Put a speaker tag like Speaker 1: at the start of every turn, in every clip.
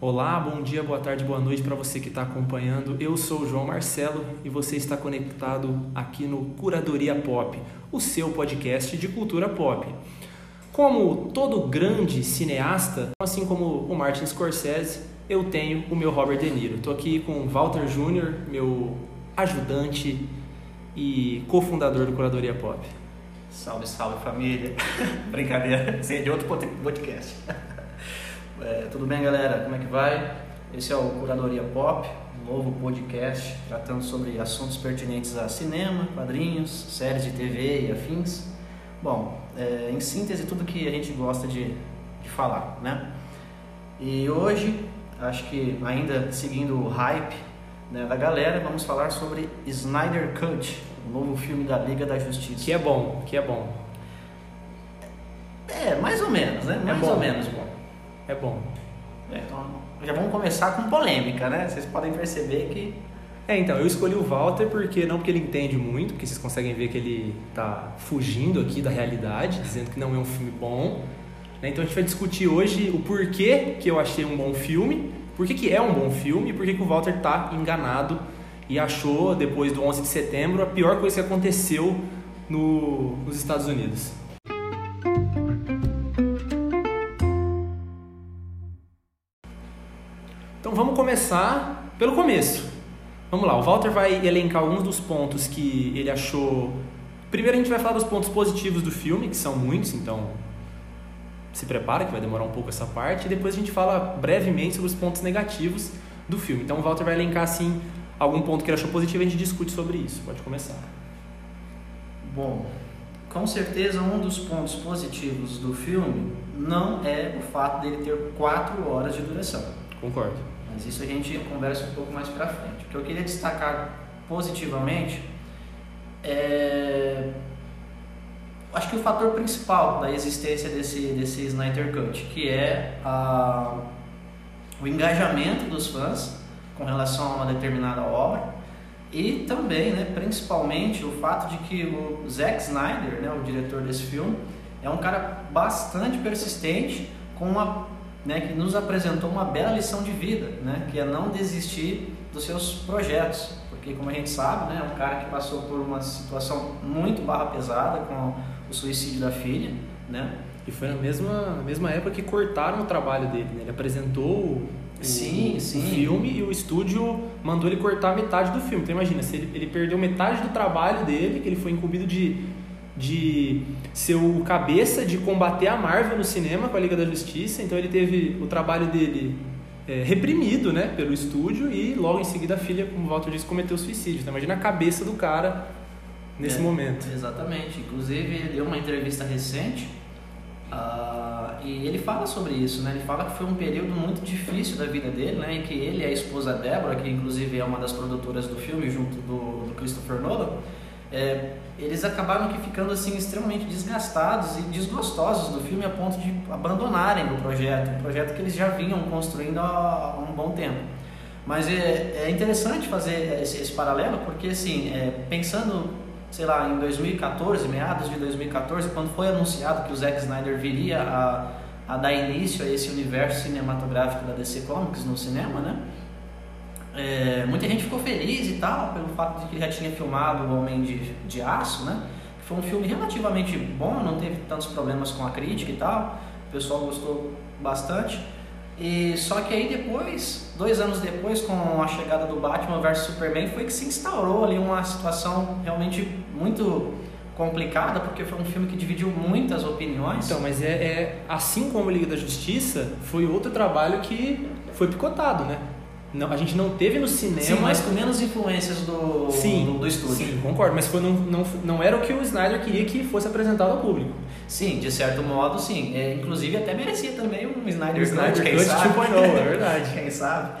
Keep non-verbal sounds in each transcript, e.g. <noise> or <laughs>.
Speaker 1: Olá, bom dia, boa tarde, boa noite para você que está acompanhando. Eu sou o João Marcelo e você está conectado aqui no Curadoria Pop, o seu podcast de cultura pop. Como todo grande cineasta, assim como o Martin Scorsese, eu tenho o meu Robert De Niro. Estou aqui com o Walter Júnior, meu ajudante e cofundador do Curadoria Pop.
Speaker 2: Salve, salve família. <laughs> Brincadeira, <laughs> esse é de outro podcast. É, tudo bem, galera? Como é que vai? Esse é o Curadoria Pop, um novo podcast tratando sobre assuntos pertinentes a cinema, quadrinhos, séries de TV e afins. Bom, é, em síntese, tudo que a gente gosta de, de falar, né? E hoje, acho que ainda seguindo o hype né, da galera, vamos falar sobre Snyder Cut, o novo filme da Liga da Justiça.
Speaker 1: Que é bom, que é bom.
Speaker 2: É, mais ou menos, né?
Speaker 1: É
Speaker 2: Mais
Speaker 1: bom.
Speaker 2: ou menos bom.
Speaker 1: É bom.
Speaker 2: É, então, já vamos começar com polêmica, né? Vocês podem perceber que
Speaker 1: É, então, eu escolhi o Walter porque não porque ele entende muito, porque vocês conseguem ver que ele tá fugindo aqui da realidade, dizendo que não é um filme bom. né? Então a gente vai discutir hoje o porquê que eu achei um bom filme, por que, é um bom filme e por que, que o Walter tá enganado e achou, depois do 11 de setembro, a pior coisa que aconteceu no- nos Estados Unidos. Começar pelo começo. Vamos lá, o Walter vai elencar alguns dos pontos que ele achou. Primeiro a gente vai falar dos pontos positivos do filme, que são muitos, então se prepara que vai demorar um pouco essa parte, e depois a gente fala brevemente sobre os pontos negativos do filme. Então o Walter vai elencar assim algum ponto que ele achou positivo e a gente discute sobre isso. Pode começar.
Speaker 2: Bom, com certeza um dos pontos positivos do filme não é o fato dele ter quatro horas de duração.
Speaker 1: Concordo.
Speaker 2: Mas isso a gente conversa um pouco mais pra frente. O que eu queria destacar positivamente é. Acho que o fator principal da existência desse, desse Snyder Cut, que é a, o engajamento dos fãs com relação a uma determinada obra e também, né, principalmente, o fato de que o Zack Snyder, né, o diretor desse filme, é um cara bastante persistente, com uma, né, que nos apresentou uma bela lição de vida, né, que é não desistir dos seus projetos, porque como a gente sabe, né, é um cara que passou por uma situação muito barra pesada com o suicídio da filha, né,
Speaker 1: E foi na mesma, na mesma época que cortaram o trabalho dele, né? Ele apresentou o,
Speaker 2: Sim,
Speaker 1: o
Speaker 2: sim.
Speaker 1: filme e o estúdio mandou ele cortar metade do filme. Então imagina, se ele, ele perdeu metade do trabalho dele, que ele foi incumbido de, de ser o cabeça de combater a Marvel no cinema com a Liga da Justiça, então ele teve o trabalho dele é, reprimido né, pelo estúdio e logo em seguida a filha, como o Walter disse, cometeu suicídio. Então imagina a cabeça do cara nesse
Speaker 2: É,
Speaker 1: momento.
Speaker 2: Exatamente. Inclusive, ele deu uma entrevista recente ah, e ele fala sobre isso, né? Ele fala que foi um período muito difícil da vida dele, né? Em que ele e a esposa Débora, que inclusive é uma das produtoras do filme, junto do, do Christopher Nolan, é, eles acabaram que ficando assim extremamente desgastados e desgostosos do filme a ponto de abandonarem o projeto, um projeto que eles já vinham construindo há, há um bom tempo. Mas é, é interessante fazer esse, esse paralelo porque assim, é, pensando, sei lá, em 2014, meados de 2014, quando foi anunciado que o Zack Snyder viria a, a dar início a esse universo cinematográfico da DC Comics no cinema, né? É, muita gente ficou feliz e tal, pelo fato de que já tinha filmado O Homem de, de Aço, né? Foi um filme relativamente bom, não teve tantos problemas com a crítica e tal. O pessoal gostou bastante. E só que aí depois, dois anos depois, com a chegada do Batman vs Superman, foi que se instaurou ali uma situação realmente muito complicada, porque foi um filme que dividiu muitas opiniões.
Speaker 1: Então, mas é, é assim como Liga da Justiça, foi outro trabalho que foi picotado, né? Não, a gente não teve no cinema.
Speaker 2: Sim, mas com menos influências do,
Speaker 1: Sim,
Speaker 2: do, do estúdio.
Speaker 1: Sim, concordo, mas foi, não, não, não era o que o Snyder queria que fosse apresentado ao público.
Speaker 2: Sim, de certo modo, sim. É, inclusive até merecia também um Snyder,
Speaker 1: O Snyder
Speaker 2: Cut, quem sabe.
Speaker 1: 2.0, é verdade. <laughs>
Speaker 2: quem sabe.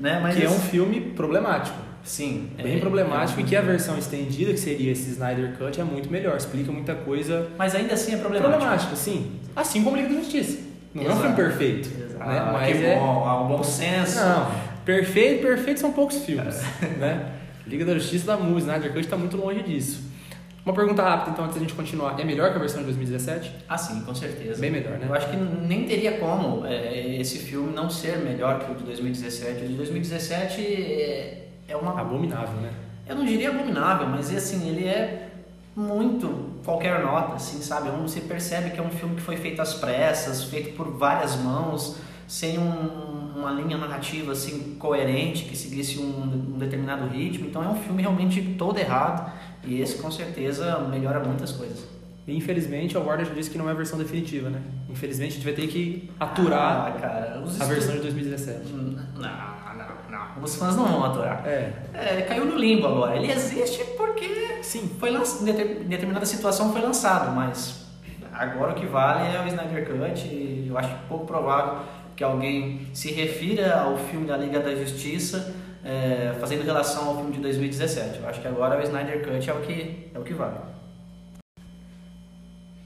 Speaker 2: Né? Mas
Speaker 1: que é um filme problemático.
Speaker 2: Sim.
Speaker 1: Bem
Speaker 2: é-
Speaker 1: problemático
Speaker 2: é-
Speaker 1: e que a versão estendida, que seria esse Snyder Cut, é muito melhor. Explica muita coisa
Speaker 2: Mas ainda assim é problemático.
Speaker 1: problemática, sim. Assim como Liga da Justiça. Não é um
Speaker 2: Exato.
Speaker 1: filme perfeito.
Speaker 2: Exato.
Speaker 1: Né? Mas
Speaker 2: que
Speaker 1: é...
Speaker 2: bom, há um bom senso.
Speaker 1: Não, perfeito, perfeito são poucos filmes, né? <laughs> Liga da Justiça da Mu, Snyder Cut está muito longe disso. Uma pergunta rápida, então, antes da gente continuar. É melhor que a versão de 2017?
Speaker 2: Ah, sim, com certeza.
Speaker 1: Bem melhor, né?
Speaker 2: Eu acho que nem teria como é, esse filme não ser melhor que o de 2017. O de 2017 é, é uma.
Speaker 1: Abominável, né?
Speaker 2: Eu não diria abominável, mas assim, ele é muito qualquer nota, assim, sabe? Você percebe que é um filme que foi feito às pressas, feito por várias mãos, sem um, uma linha narrativa assim coerente que seguisse um, um determinado ritmo. Então é um filme realmente todo errado e esse com certeza melhora muitas coisas.
Speaker 1: E, infelizmente, a Warner já disse que não é a versão definitiva, né? Infelizmente, a gente vai ter que aturar
Speaker 2: ah, cara,
Speaker 1: a versão de 2017.
Speaker 2: Não, não, não. Os fãs não vão aturar.
Speaker 1: É.
Speaker 2: é. Caiu no limbo agora. Ele existe porque
Speaker 1: Sim.
Speaker 2: foi lançado, em determinada situação foi lançado, mas agora o que vale é o Snyder Cut e eu acho pouco provável que alguém se refira ao filme da Liga da Justiça é, fazendo relação ao filme de 2017. Eu acho que agora o Snyder Cut é o que, é o que vale.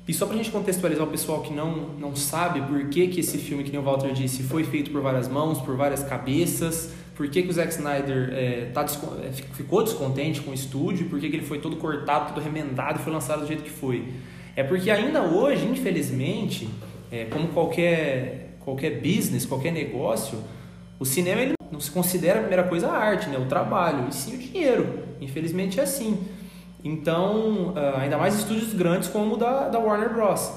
Speaker 1: E só pra gente contextualizar o pessoal que não, não sabe por que, que esse filme, que nem o Walter disse, foi feito por várias mãos, por várias cabeças, por que, que o Zack Snyder é, tá, é, ficou descontente com o estúdio, por que, que ele foi todo cortado, todo remendado e foi lançado do jeito que foi. É porque ainda hoje, infelizmente, é, como qualquer, qualquer business, qualquer negócio, o cinema ele não se considera a primeira coisa a arte, né? o trabalho, e sim o dinheiro. Infelizmente é assim. Então, ah, ainda mais estúdios grandes como o da, da Warner Bros.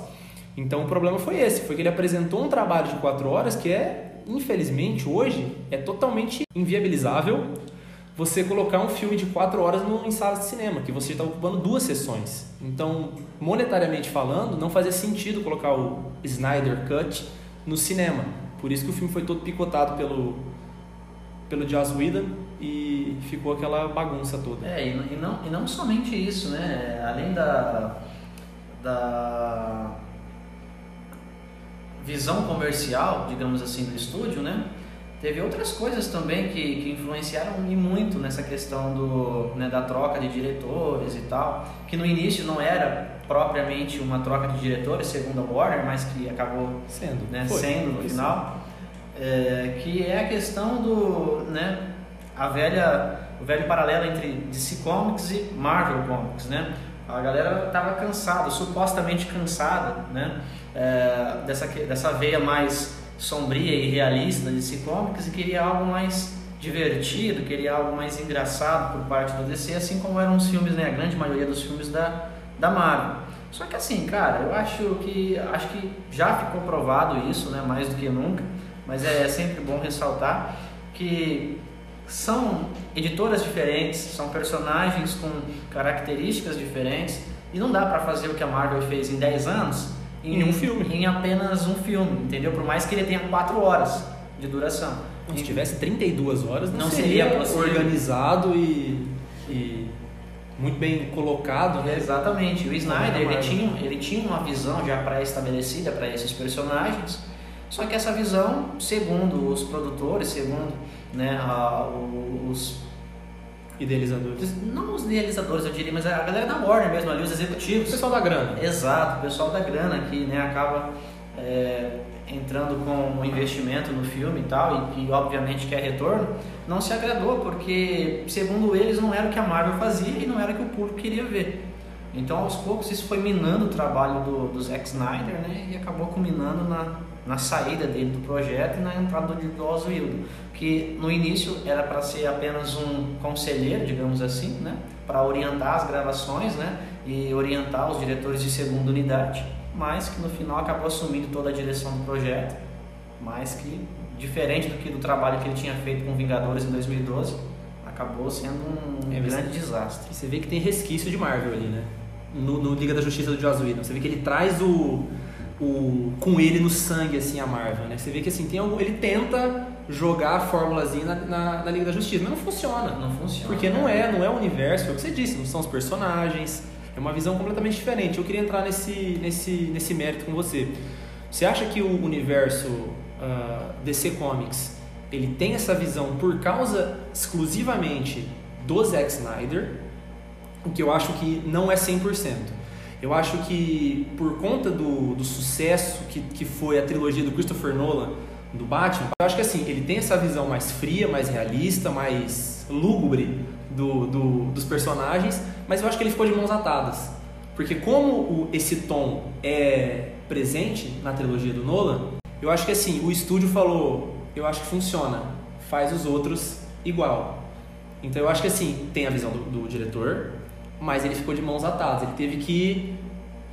Speaker 1: Então o problema foi esse, foi que ele apresentou um trabalho de quatro horas que é, infelizmente, hoje é totalmente inviabilizável você colocar um filme de quatro horas em sala de cinema, que você está ocupando duas sessões. Então, monetariamente falando, não fazia sentido colocar o Snyder Cut no cinema. Por isso que o filme foi todo picotado pelo, pelo Joss Whedon e ficou aquela bagunça toda.
Speaker 2: É, e, não, e não somente isso, né? Além da, da visão comercial, digamos assim, do estúdio, né? Teve outras coisas também que, que influenciaram e muito nessa questão do, né, da troca de diretores e tal, que no início não era propriamente uma troca de diretores, segundo a Warner, mas que acabou
Speaker 1: sendo,
Speaker 2: né, sendo no final, é, que é a questão do, né, a velha, o velho paralelo entre DC Comics e Marvel Comics, né? A galera estava cansada, supostamente cansada, né? É, dessa, dessa veia mais sombria e realista da DC Comics e queria algo mais divertido, queria algo mais engraçado por parte da DC, assim como eram os filmes, né? A grande maioria dos filmes da, da Marvel. Só que assim, cara, eu acho que acho que já ficou provado isso, né? Mais do que nunca, mas é sempre bom ressaltar que são editoras diferentes, são personagens com características diferentes e não dá para fazer o que a Marvel fez em 10 anos
Speaker 1: em, em um filme,
Speaker 2: em apenas um filme, entendeu? Por mais que ele tenha 4 horas de duração.
Speaker 1: Se tivesse 32 horas, não,
Speaker 2: não
Speaker 1: seria,
Speaker 2: seria
Speaker 1: organizado e, e, muito bem colocado, né?
Speaker 2: Exatamente. O Snyder ele tinha, ele tinha uma visão já pré-estabelecida para esses personagens, só que essa visão, segundo os produtores, segundo né, a, os
Speaker 1: idealizadores.
Speaker 2: Não os idealizadores, eu diria, mas a galera da Warner mesmo ali, os executivos.
Speaker 1: O pessoal da grana.
Speaker 2: Exato, o pessoal da grana que né, acaba é, entrando com um investimento no filme e tal, e que obviamente quer retorno, não se agradou, porque segundo eles não era o que a Marvel fazia e não era o que o público queria ver. Então aos poucos isso foi minando o trabalho do, do Zack Snyder né, e acabou culminando na, na saída dele do projeto e na entrada do Joss Whedon, que no início era para ser apenas um conselheiro, digamos assim, né, para orientar as gravações, né, e orientar os diretores de segunda unidade, mas que no final acabou assumindo toda a direção do projeto, mas que diferente do que do trabalho que ele tinha feito com Vingadores em 2012, acabou sendo um é, grande desastre.
Speaker 1: Você vê que tem resquício de Marvel ali, né? No, no Liga da Justiça do Joss Whedon. Você vê que ele traz o o, com ele no sangue, assim, a Marvel, né? Você vê que, assim, tem algum, ele tenta jogar a formulazinha na, na, na, Liga da Justiça, mas não funciona.
Speaker 2: Não funciona.
Speaker 1: Porque não é, não é o universo, é o que você disse, não são os personagens, é uma visão completamente diferente. Eu queria entrar nesse, nesse, nesse mérito com você. Você acha que o universo uh, DC Comics, ele tem essa visão por causa exclusivamente do Zack Snyder, o que eu acho que não é 100%. Eu acho que por conta do, do sucesso que, que foi a trilogia do Christopher Nolan, do Batman, eu acho que assim, ele tem essa visão mais fria, mais realista, mais lúgubre do, do, dos personagens, mas eu acho que ele ficou de mãos atadas. Porque como o, esse tom é presente na trilogia do Nolan, eu acho que assim, o estúdio falou, eu acho que funciona, faz os outros igual. Então eu acho que assim, tem a visão do, do diretor, mas ele ficou de mãos atadas, ele teve que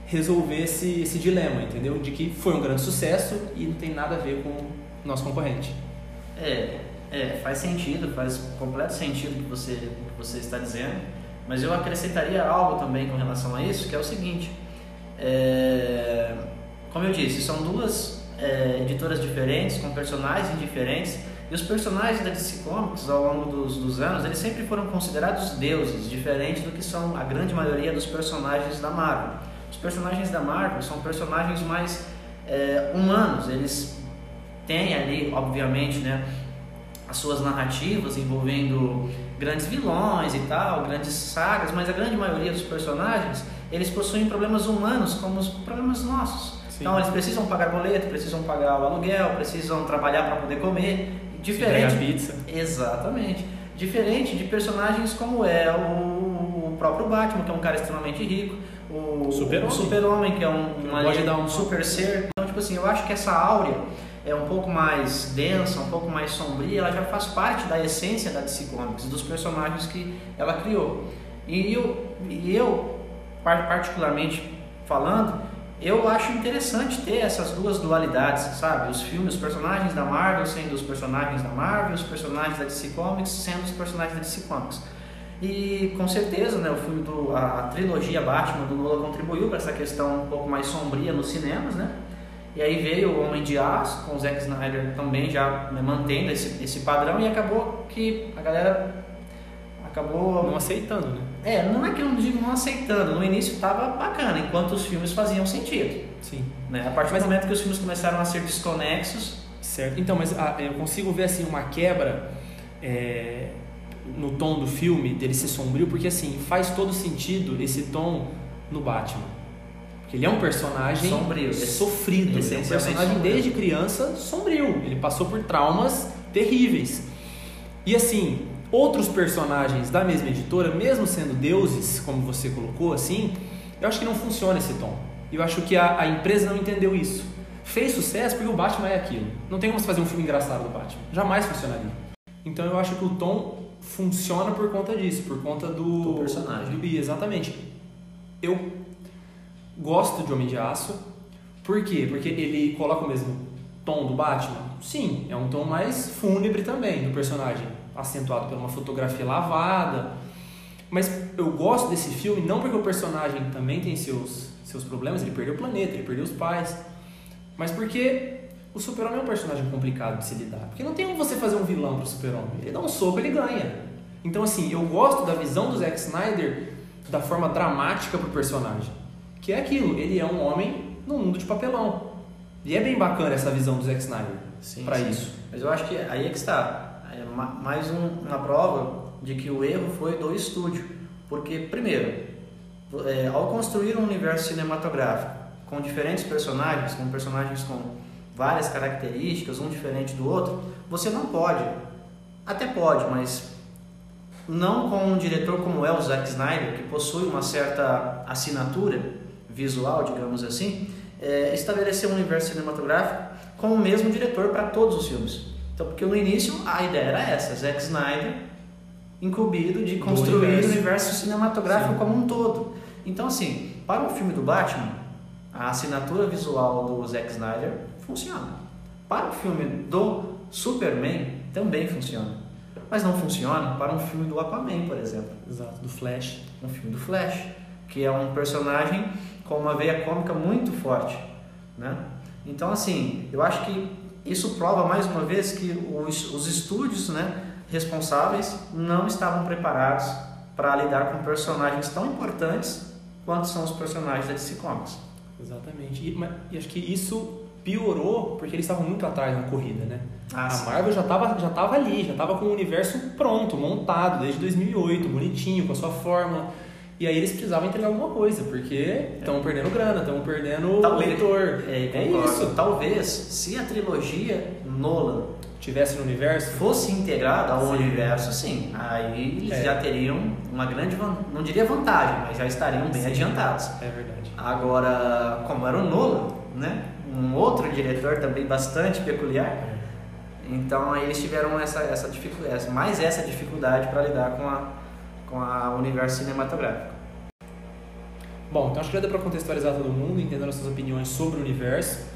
Speaker 1: resolver esse, esse dilema, entendeu? De que foi um grande sucesso e não tem nada a ver com o nosso concorrente.
Speaker 2: É, é faz sentido, faz completo sentido que você, você está dizendo, mas eu acrescentaria algo também com relação a isso, que é o seguinte, é, como eu disse, são duas é, editoras diferentes, com personagens diferentes, e os personagens da DC Comics, ao longo dos, dos anos, eles sempre foram considerados deuses, diferente do que são a grande maioria dos personagens da Marvel. Os personagens da Marvel são personagens mais é, humanos, eles têm ali, obviamente, né, as suas narrativas envolvendo grandes vilões e tal, grandes sagas, mas a grande maioria dos personagens, eles possuem problemas humanos como os problemas nossos. Sim. Então eles precisam pagar boleto, precisam pagar o aluguel, precisam trabalhar para poder comer.
Speaker 1: Diferente. pizza.
Speaker 2: Exatamente. Diferente de personagens como é o, o próprio Batman, que é um cara extremamente rico, o Super-Homem, super que é um, uma, pode dar um super ser. Então, tipo assim, eu acho que essa áurea é um pouco mais densa, um pouco mais sombria, ela já faz parte da essência da DC Comics, dos personagens que ela criou. E eu, e eu particularmente falando, eu acho interessante ter essas duas dualidades, sabe? Os filmes, os personagens da Marvel sendo os personagens da Marvel, os personagens da DC Comics sendo os personagens da DC Comics. E com certeza, né, o filme do a, a trilogia Batman do Nolan contribuiu para essa questão um pouco mais sombria nos cinemas, né? E aí veio o Homem de Aço com o Zack Snyder também já né, mantendo esse, esse padrão e acabou que a galera acabou
Speaker 1: não aceitando, né?
Speaker 2: É, não é que eu não digo não aceitando. No início estava bacana, enquanto os filmes faziam sentido.
Speaker 1: Sim.
Speaker 2: Né? A partir do momento que os filmes começaram a ser desconexos.
Speaker 1: Certo. Então, mas ah, eu consigo ver assim uma quebra é, no tom do filme dele ser sombrio, porque assim faz todo sentido esse tom no Batman. Porque ele é um personagem
Speaker 2: sombrio,
Speaker 1: sofrido. Ele é um personagem sombrio. desde criança sombrio. Ele passou por traumas terríveis. E assim, outros personagens da mesma editora, mesmo sendo deuses, como você colocou assim, eu acho que não funciona esse tom. Eu acho que a, a empresa não entendeu isso. Fez sucesso porque o Batman é aquilo. Não tem como você fazer um filme engraçado do Batman. Jamais funcionaria. Então eu acho que o tom funciona por conta disso, por conta do,
Speaker 2: do personagem.
Speaker 1: Do, exatamente. Eu gosto de Homem de Aço. Por quê? Porque ele coloca o mesmo tom do Batman? Sim, é um tom mais fúnebre também do personagem acentuado por uma fotografia lavada. Mas eu gosto desse filme não porque o personagem também tem seus, seus problemas, ele perdeu o planeta, ele perdeu os pais, mas porque o super-homem é um personagem complicado de se lidar. Porque não tem como você fazer um vilão pro super-homem. Ele dá um soco, ele ganha. Então, assim, eu gosto da visão do Zack Snyder da forma dramática pro personagem. Que é aquilo, ele é um homem num mundo de papelão. E é bem bacana essa visão do Zack Snyder para isso.
Speaker 2: Mas eu acho que aí é que está é mais um, uma prova de que o erro foi do estúdio. Porque, primeiro, é, ao construir um universo cinematográfico com diferentes personagens, com personagens com várias características, um diferente do outro, você não pode, até pode, mas não com um diretor como é o Zack Snyder, que possui uma certa assinatura visual, digamos assim, é, estabelecer um universo cinematográfico com o mesmo diretor para todos os filmes. Então, porque no início a ideia era essa, Zack Snyder incumbido de construir universo. o universo cinematográfico Sim. como um todo. Então, assim, para o filme do Batman, a assinatura visual do Zack Snyder funciona. Para o filme do Superman, também funciona. Mas não funciona para um filme do Aquaman, por exemplo.
Speaker 1: Exato, do Flash.
Speaker 2: Um filme do Flash, que é um personagem com uma veia cômica muito forte, né? Então, assim, eu acho que isso prova mais uma vez que os, os estúdios né, responsáveis não estavam preparados para lidar com personagens tão importantes quanto são os personagens da DC Comics.
Speaker 1: Exatamente. E, mas, e acho que isso piorou porque eles estavam muito atrás na corrida, né?
Speaker 2: Ah,
Speaker 1: a
Speaker 2: sim.
Speaker 1: Marvel já estava já tava ali, já estava com o universo pronto, montado desde 2008, bonitinho, com a sua fórmula. E aí eles precisavam entregar alguma coisa, porque estão perdendo grana, estão perdendo
Speaker 2: Talvez,
Speaker 1: leitor.
Speaker 2: É, é isso. Talvez, se a trilogia Nolan
Speaker 1: tivesse no universo?
Speaker 2: Fosse integrado ao
Speaker 1: Sim.
Speaker 2: universo, sim. Aí eles
Speaker 1: É.
Speaker 2: já teriam uma grande, não diria vantagem, mas já estariam bem
Speaker 1: Sim.
Speaker 2: adiantados.
Speaker 1: É verdade.
Speaker 2: Agora, como era o Nolan, né? Um outro diretor também bastante peculiar, então aí eles tiveram essa, essa dificuldade, mais essa dificuldade para lidar com a com a universo cinematográfico.
Speaker 1: Bom, então acho que já deu para contextualizar todo mundo, entendendo as suas opiniões sobre o universo,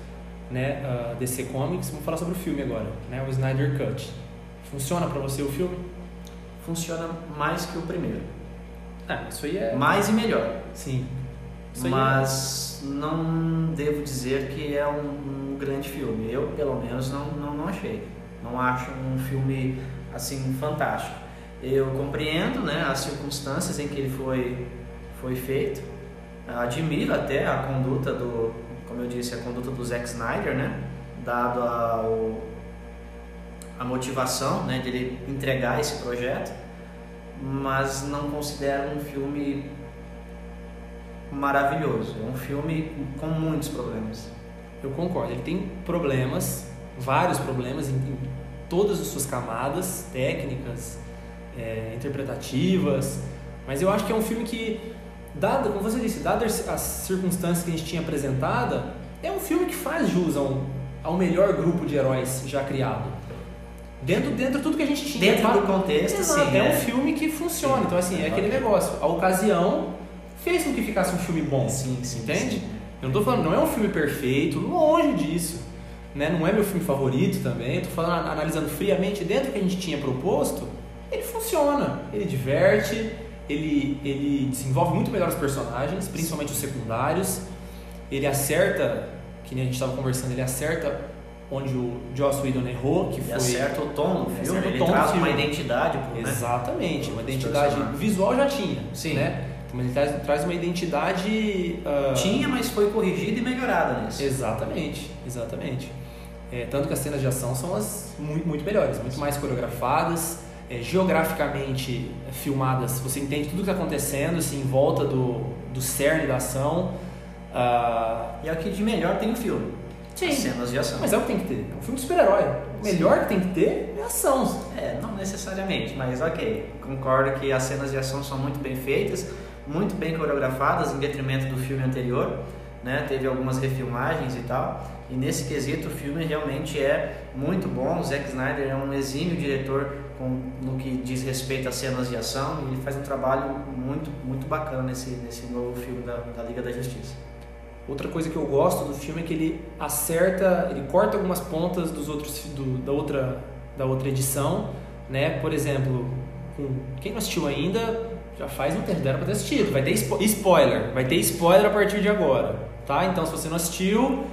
Speaker 1: né, uh, DC Comics. Vamos falar sobre o filme agora, né, o Snyder Cut. Funciona para você o filme?
Speaker 2: Funciona mais que o primeiro,
Speaker 1: Ah, isso aí é...
Speaker 2: mais e melhor.
Speaker 1: Sim. Isso é-
Speaker 2: mas não devo dizer que é um, um grande filme. Eu, pelo menos, não, não, não achei. Não acho um filme assim fantástico. Eu compreendo né, as circunstâncias em que ele foi, foi feito. Admiro até a conduta do, como eu disse, a conduta do Zack Snyder, né? Dado a, a motivação né, de ele entregar esse projeto, mas não considero um filme maravilhoso. É um filme com muitos problemas.
Speaker 1: Eu concordo. Ele tem problemas, vários problemas em, em todas as suas camadas técnicas, é, interpretativas, mas eu acho que é um filme que, dada, como você disse, dadas as circunstâncias que a gente tinha apresentada, é um filme que faz jus ao, ao melhor grupo de heróis já criado. Dentro, dentro de tudo que a gente tinha.
Speaker 2: Dentro do contexto,
Speaker 1: Exato,
Speaker 2: sim.
Speaker 1: é um
Speaker 2: é.
Speaker 1: filme que funciona.
Speaker 2: Sim.
Speaker 1: Então, assim, é aquele negócio. A ocasião fez com que ficasse um filme bom.
Speaker 2: Sim, sim.
Speaker 1: Entende?
Speaker 2: sim.
Speaker 1: Eu não tô falando, não é um filme perfeito, longe disso. Né? Não é meu filme favorito também. Eu tô falando, analisando friamente, dentro do que a gente tinha proposto, ele funciona. Ele diverte, ele, ele desenvolve muito melhor os personagens, principalmente os secundários. Ele acerta, que nem a gente estava conversando, ele acerta onde o Joss Whedon errou, que
Speaker 2: Ele
Speaker 1: foi...
Speaker 2: acerta o tom do
Speaker 1: Ele
Speaker 2: filme,
Speaker 1: acerta o
Speaker 2: ele
Speaker 1: tom
Speaker 2: traz uma identidade pro, né?
Speaker 1: Exatamente, uma identidade visual já tinha,
Speaker 2: Sim.
Speaker 1: né? Mas ele traz, traz uma identidade... ah,
Speaker 2: Tinha, mas foi corrigida e melhorada nisso.
Speaker 1: Exatamente, exatamente. É, tanto que as cenas de ação são as muito, muito melhores, muito mais coreografadas, é, geograficamente filmadas. Você entende tudo o que está acontecendo, assim, em volta do, do cerne da ação. Ah,
Speaker 2: E é o que de melhor tem o filme.
Speaker 1: Sim.
Speaker 2: As cenas de ação.
Speaker 1: mas é o que tem que ter. É um filme de super-herói. O melhor que tem que ter é ação.
Speaker 2: É, não necessariamente, mas ok. Concordo que as cenas de ação são muito bem feitas, muito bem coreografadas, em detrimento do filme anterior. Né? Teve algumas refilmagens e tal. E nesse quesito o filme realmente é muito bom. O Zack Snyder é um exímio diretor com, no que diz respeito às cenas de ação e ele faz um trabalho muito, muito bacana nesse, nesse novo filme da, da Liga da Justiça.
Speaker 1: Outra coisa que eu gosto do filme é que ele acerta, ele corta algumas pontas dos outros do, da outra da outra edição, né? Por exemplo, com, quem não assistiu ainda já faz um tempo, era para ter assistido. Vai ter spo- spoiler, vai ter spoiler a partir de agora, tá? Então se você não assistiu,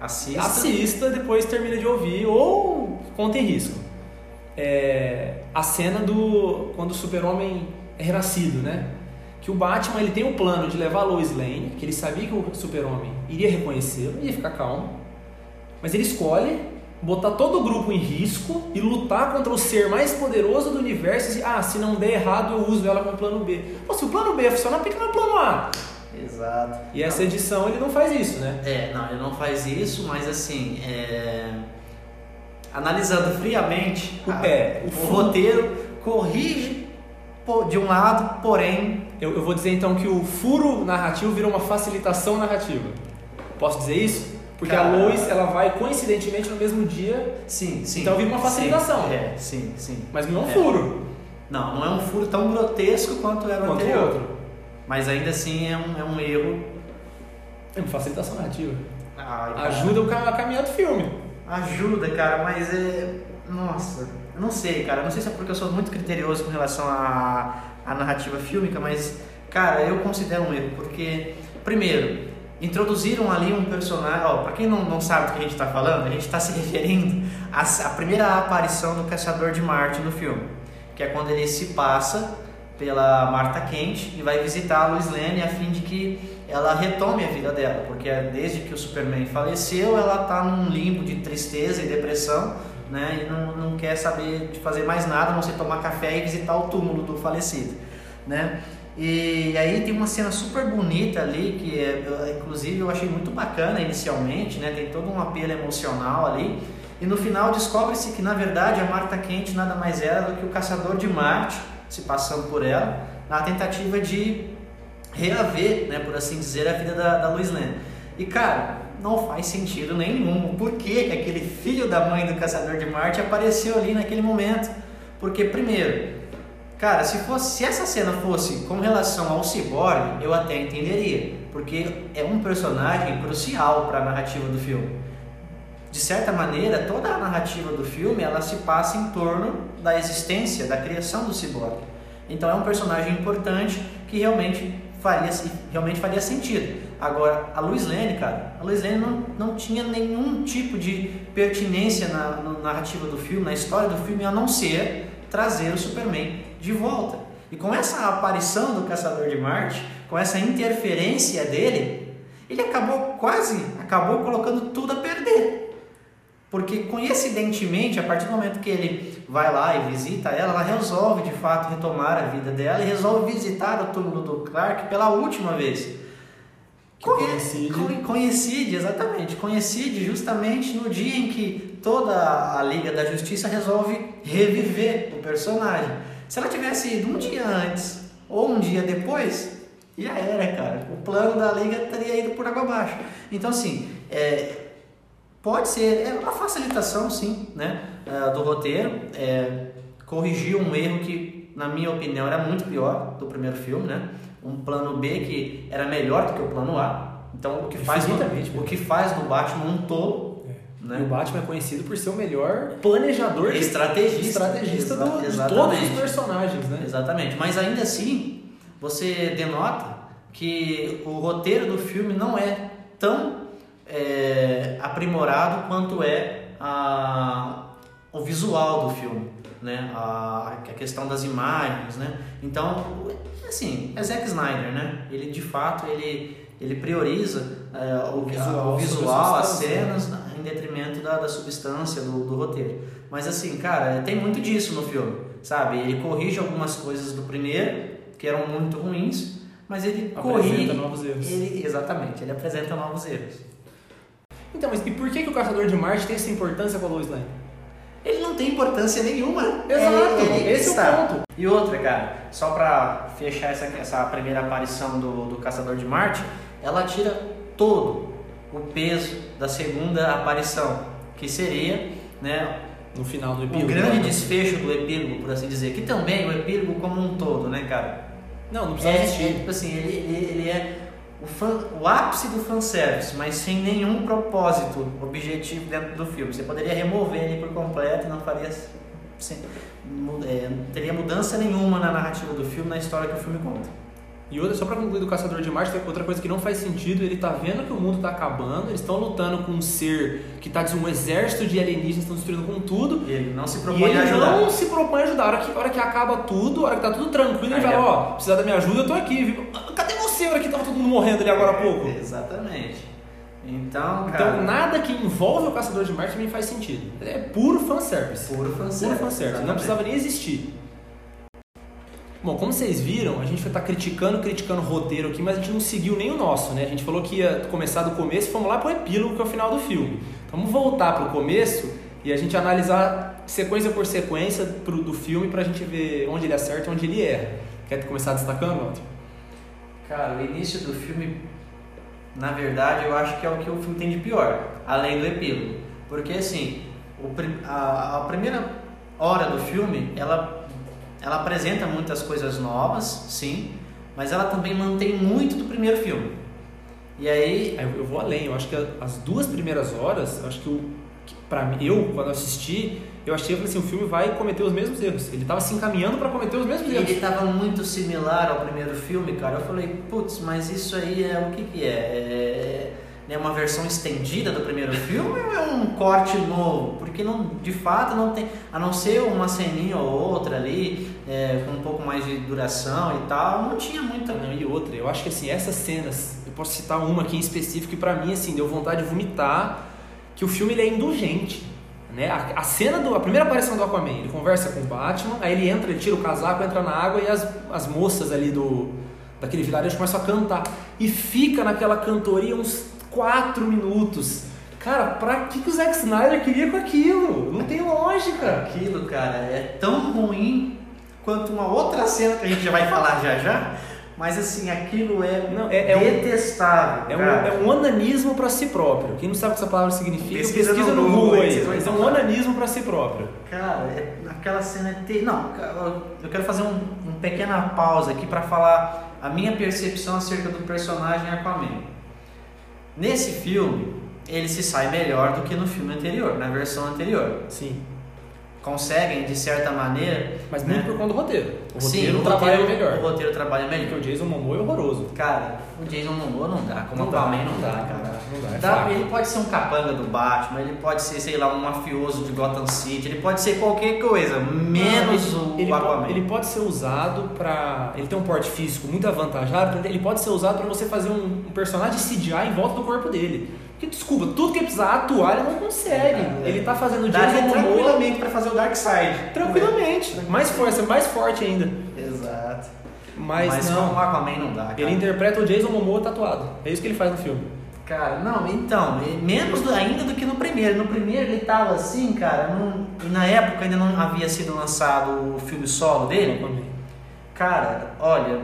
Speaker 2: Assista.
Speaker 1: assista, depois termina de ouvir ou conta em risco. É, a cena do quando o Super-Homem é renascido, né? Que o Batman ele tem um plano de levar a Lois Lane, que ele sabia que o Super-Homem iria reconhecê-lo, ia ficar calmo, mas ele escolhe botar todo o grupo em risco e lutar contra o ser mais poderoso do universo. E, ah, se não der errado, eu uso ela como plano B. Pô, se o plano B funcionar, por que não é o plano A?
Speaker 2: Exato.
Speaker 1: E essa edição ele não faz isso, né?
Speaker 2: É, não, ele não faz isso, mas assim, é, analisando friamente,
Speaker 1: O-
Speaker 2: a-
Speaker 1: é, o
Speaker 2: o, roteiro corrige de um lado, porém,
Speaker 1: Eu, eu vou dizer então que o furo narrativo virou uma facilitação narrativa. Posso dizer isso? Porque
Speaker 2: Cara.
Speaker 1: a Lois ela vai coincidentemente no mesmo dia,
Speaker 2: sim, sim.
Speaker 1: Então vira uma facilitação.
Speaker 2: Sim, é, sim, sim.
Speaker 1: mas não é um
Speaker 2: É.
Speaker 1: furo
Speaker 2: Não, não é um furo tão grotesco quanto era o
Speaker 1: quanto
Speaker 2: anterior.
Speaker 1: outro.
Speaker 2: Mas ainda assim é um, é um erro.
Speaker 1: É uma facilitação narrativa.
Speaker 2: Ai, cara.
Speaker 1: Ajuda o caminhar do filme.
Speaker 2: Ajuda, cara, mas é. Nossa, eu não sei, cara. Não sei se é porque eu sou muito criterioso com relação à, à narrativa fílmica, mas, cara, eu considero um erro, porque, primeiro, introduziram ali um personagem. Ó, pra quem não, não sabe do que a gente tá falando, a gente tá se <laughs> referindo à, à primeira aparição do Caçador de Marte no filme, que é quando ele se passa pela Marta Kent e vai visitar a Lois Lane a fim de que ela retome a vida dela, porque desde que o Superman faleceu, ela tá num limbo de tristeza e depressão, né, e não, não quer saber de fazer mais nada, a não ser tomar café e visitar o túmulo do falecido, né? E aí tem uma cena super bonita ali, que é, inclusive eu achei muito bacana inicialmente, né? Tem todo um apelo emocional ali, E no final descobre-se que na verdade a Marta Kent nada mais era do que o caçador de Marte, se passando por ela, na tentativa de reaver, né, por assim dizer, a vida da, da Lois Lane. E cara, não faz sentido nenhum. Por que aquele filho da mãe do caçador de Marte apareceu ali naquele momento? Porque primeiro, cara, se fosse, se essa cena fosse com relação ao Cyborg, eu até entenderia, porque é um personagem crucial para a narrativa do filme. De certa maneira, toda a narrativa do filme ela se passa em torno da existência, da criação do Cyborg. Então é um personagem importante que realmente faria, realmente faria sentido. Agora, a Luiz Lane, cara, a Luiz Lane não, não tinha nenhum tipo de pertinência na, na narrativa do filme, na história do filme, a não ser trazer o Superman de volta. E com essa aparição do Caçador de Marte, com essa interferência dele, ele acabou quase, acabou colocando tudo a perder. Porque coincidentemente, a partir do momento que ele vai lá e visita ela, ela resolve de fato retomar a vida dela e resolve visitar o túmulo do Clark pela última vez.
Speaker 1: Coincide.
Speaker 2: Coincide, exatamente. Coincide justamente no dia em que toda a Liga da Justiça resolve reviver o personagem. Se ela tivesse ido um dia antes ou um dia depois, já era, cara. O plano da Liga teria ido por água abaixo. Então, assim, é, pode ser é uma facilitação, sim, né, é, do roteiro. É, corrigir um erro que, na minha opinião, era muito pior do primeiro filme, né? um plano B que era melhor do que o plano A. Então o que faz no, o que faz no Batman um tolo.
Speaker 1: É. Né? E o Batman é conhecido por ser o melhor planejador,
Speaker 2: estrategista,
Speaker 1: estrategista do, de todos os personagens, né?
Speaker 2: Exatamente. Mas ainda assim, você denota que o roteiro do filme não é tão é, aprimorado quanto é a, o visual do filme, né? A, a questão das imagens, né? Então assim, é Zack Snyder, né? Ele de fato ele, ele prioriza é, o visual, o visual as cenas em detrimento da, da substância do, do roteiro. Mas assim, cara, tem muito disso no filme, sabe? Ele corrige algumas coisas do primeiro que eram muito ruins, mas ele corrige
Speaker 1: novos erros.
Speaker 2: Ele, exatamente, ele apresenta novos erros.
Speaker 1: Então, mas e por que, que o Caçador de Marte tem essa importância com a Lois Lane?
Speaker 2: ele não tem importância nenhuma.
Speaker 1: Exato,
Speaker 2: ele,
Speaker 1: esse está. é o ponto.
Speaker 2: E outra, cara, só pra fechar essa, essa primeira aparição do, do Caçador de Marte, ela tira todo o peso da segunda aparição, que seria, né,
Speaker 1: no final do epílogo.
Speaker 2: O grande desfecho do epílogo, por assim dizer, que também o epílogo como um todo, né, cara?
Speaker 1: Não, não precisa
Speaker 2: é,
Speaker 1: existir.
Speaker 2: É, tipo assim, ele, ele, ele é o, fan, o ápice do fanservice, mas sem nenhum propósito objetivo dentro do filme. Você poderia remover ele por completo e não faria. Sem, é, não teria mudança nenhuma na narrativa do filme, na história que o filme conta.
Speaker 1: E outra, só pra concluir do Caçador de Marte, outra coisa que não faz sentido, ele tá vendo que o mundo tá acabando, eles estão lutando com um ser que tá um exército de alienígenas estão destruindo com tudo.
Speaker 2: E ele não se propõe a ajudar.
Speaker 1: ele não se propõe a ajudar. A hora que, a hora que acaba tudo, a hora que tá tudo tranquilo, ele fala, ó, oh, precisar da minha ajuda, eu tô aqui. Viu? Cadê você, hora que tava todo mundo morrendo ali agora há pouco?
Speaker 2: Exatamente. Então,
Speaker 1: cara... Então, nada que envolve o Caçador de Marte também faz sentido. É puro fanservice.
Speaker 2: Puro fanservice. Puro fanservice.
Speaker 1: Não precisava nem existir. Bom, como vocês viram, a gente vai estar criticando, criticando o roteiro aqui, mas a gente não seguiu nem o nosso, né? A gente falou que ia começar do começo e fomos lá para o epílogo, que é o final do filme. Então, vamos voltar para o começo e a gente analisar sequência por sequência pro, do filme para a gente ver onde ele acerta e onde ele erra. Quer começar destacando, Walter?
Speaker 2: Cara, o início do filme, na verdade, eu acho que é o que o filme tem de pior, além do epílogo. Porque, assim, o, a, a primeira hora do filme, ela ela apresenta muitas coisas novas, sim, mas ela também mantém muito do primeiro filme. E aí.
Speaker 1: Eu vou além, eu acho que as duas primeiras horas, eu acho que, o, para mim, eu, quando assisti, eu achei que assim, o filme vai cometer os mesmos erros. Ele estava se encaminhando para cometer os mesmos erros.
Speaker 2: Ele estava muito similar ao primeiro filme, cara. Eu falei, putz, mas isso aí é o que, que é? é né, uma versão estendida do primeiro filme ou é um corte novo? Porque não, de fato não tem, a não ser uma ceninha ou outra ali, é, com um pouco mais de duração e tal, não tinha muita.
Speaker 1: Não, e outra, eu acho que assim, essas cenas, eu posso citar uma aqui em específico que pra mim assim, deu vontade de vomitar, que o filme ele é indulgente. Né? A, a cena do. A primeira aparição do Aquaman, ele conversa com o Batman, aí ele entra, ele tira o casaco, entra na água e as, as moças ali do. daquele vilarejo começam a cantar. E fica naquela cantoria uns quatro minutos. Cara, pra que, que o Zack Snyder queria com aquilo? Não tem lógica.
Speaker 2: Aquilo, cara, é tão ruim quanto uma outra cena que a gente já vai falar já já. Mas assim, aquilo é,
Speaker 1: Não, é- é um-
Speaker 2: detestável.
Speaker 1: É um, é um onanismo pra si próprio. Quem não sabe o que essa palavra significa,
Speaker 2: Pesquisa
Speaker 1: pesquisa,
Speaker 2: no Google aí,
Speaker 1: Mas é um onanismo pra si próprio.
Speaker 2: Cara, é- aquela cena é ter... Não, eu quero fazer um, um pequena pausa aqui para falar a minha percepção acerca do personagem Aquaman. Nesse filme, ele se sai melhor do que no filme anterior, na versão anterior.
Speaker 1: Sim.
Speaker 2: Conseguem, de certa maneira...
Speaker 1: Mas
Speaker 2: né?
Speaker 1: muito por conta do roteiro. O
Speaker 2: Sim,
Speaker 1: roteiro
Speaker 2: o
Speaker 1: trabalha
Speaker 2: roteiro,
Speaker 1: melhor.
Speaker 2: O roteiro trabalha melhor.
Speaker 1: Porque o Jason Momoa é horroroso.
Speaker 2: Cara, o Jason Momoa não dá, como
Speaker 1: Não
Speaker 2: Aquaman não,
Speaker 1: não
Speaker 2: dá,
Speaker 1: dá,
Speaker 2: cara.
Speaker 1: não dá, é
Speaker 2: ele pode ser um capanga do Batman, ele pode ser, sei lá, um mafioso de Gotham City, ele pode ser qualquer coisa, menos
Speaker 1: ele,
Speaker 2: o
Speaker 1: ele,
Speaker 2: Aquaman.
Speaker 1: pode, ele pode ser usado pra. Ele tem um porte físico muito avantajado, ele pode ser usado pra você fazer um, um personagem CGI em volta do corpo dele. Porque, desculpa, tudo que ele precisar atuar, ele não consegue.
Speaker 2: É.
Speaker 1: Ele tá fazendo o
Speaker 2: Daria
Speaker 1: Jason Momoa
Speaker 2: tranquilamente pra fazer o Dark Side.
Speaker 1: tranquilamente. Mais força, mais forte ainda.
Speaker 2: Exato.
Speaker 1: Mas,
Speaker 2: Mas,
Speaker 1: não.
Speaker 2: como o Aquaman não dá, cara.
Speaker 1: Ele interpreta o Jason Momoa tatuado. É isso que ele faz no filme.
Speaker 2: Cara, não, então, menos do- ainda do que no primeiro. No primeiro ele tava assim, cara, não- e na época ainda não havia sido lançado o filme solo dele. Cara, olha,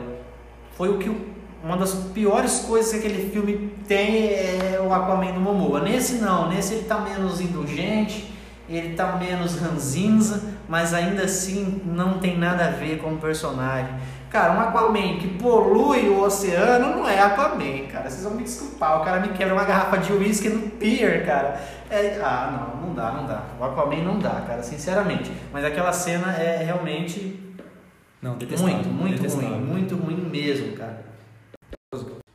Speaker 2: foi o que o- uma das piores coisas que aquele filme tem é o Aquaman do Momoa. Nesse não, nesse ele tá menos indulgente, ele tá menos ranzinza, mas ainda assim não tem nada a ver com o personagem. Cara, um Aquaman que polui o oceano não é Aquaman, cara. Vocês vão me desculpar, o cara me quebra uma garrafa de uísque no pier, cara. É- ah, não, não dá, não dá. O Aquaman não dá, cara, sinceramente. Mas aquela cena é realmente
Speaker 1: Não,
Speaker 2: muito, muito
Speaker 1: detestável.
Speaker 2: ruim, muito ruim mesmo, cara.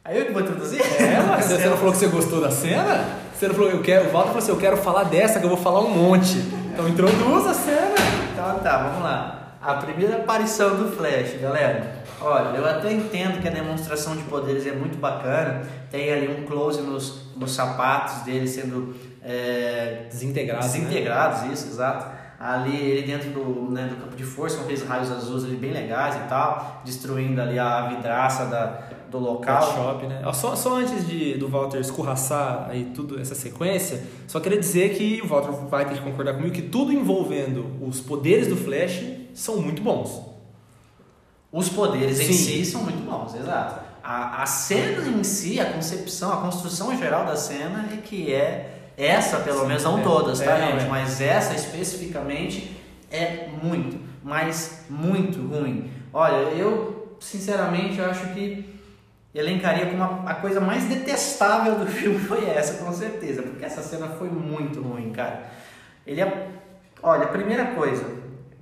Speaker 2: Aí eu que vou introduzir?
Speaker 1: É, mas você não falou que você gostou da cena? Você não falou, eu quero. O Walter falou assim, eu quero falar dessa, que eu vou falar um monte. Então introduz a cena.
Speaker 2: Então tá, vamos lá. A primeira aparição do Flash, galera. Olha, eu até entendo que a demonstração de poderes é muito bacana. Tem ali um close nos, nos sapatos dele sendo é,
Speaker 1: né?
Speaker 2: desintegrados, isso, exato. Ali ele dentro do, né, do campo de força, com aqueles raios azuis ali bem legais e tal, destruindo ali a vidraça da, do local.
Speaker 1: Shop, né? Só, só antes de, do Walter escorraçar aí tudo essa sequência, só queria dizer que o Walter vai ter que concordar comigo que tudo envolvendo os poderes do Flash são muito bons.
Speaker 2: Os poderes em
Speaker 1: Sim.
Speaker 2: si são muito bons, exato. A, a cena em si, a concepção, a construção geral da cena é que é essa, pelo
Speaker 1: Sim,
Speaker 2: menos, não
Speaker 1: é.
Speaker 2: todas, tá,
Speaker 1: É,
Speaker 2: gente?
Speaker 1: é.
Speaker 2: Mas essa especificamente é muito, mas muito ruim. Olha, eu sinceramente acho que elencaria como a, a coisa mais detestável do <laughs> filme foi essa, com certeza, porque essa cena foi muito ruim, cara. Ele é. Olha, primeira coisa,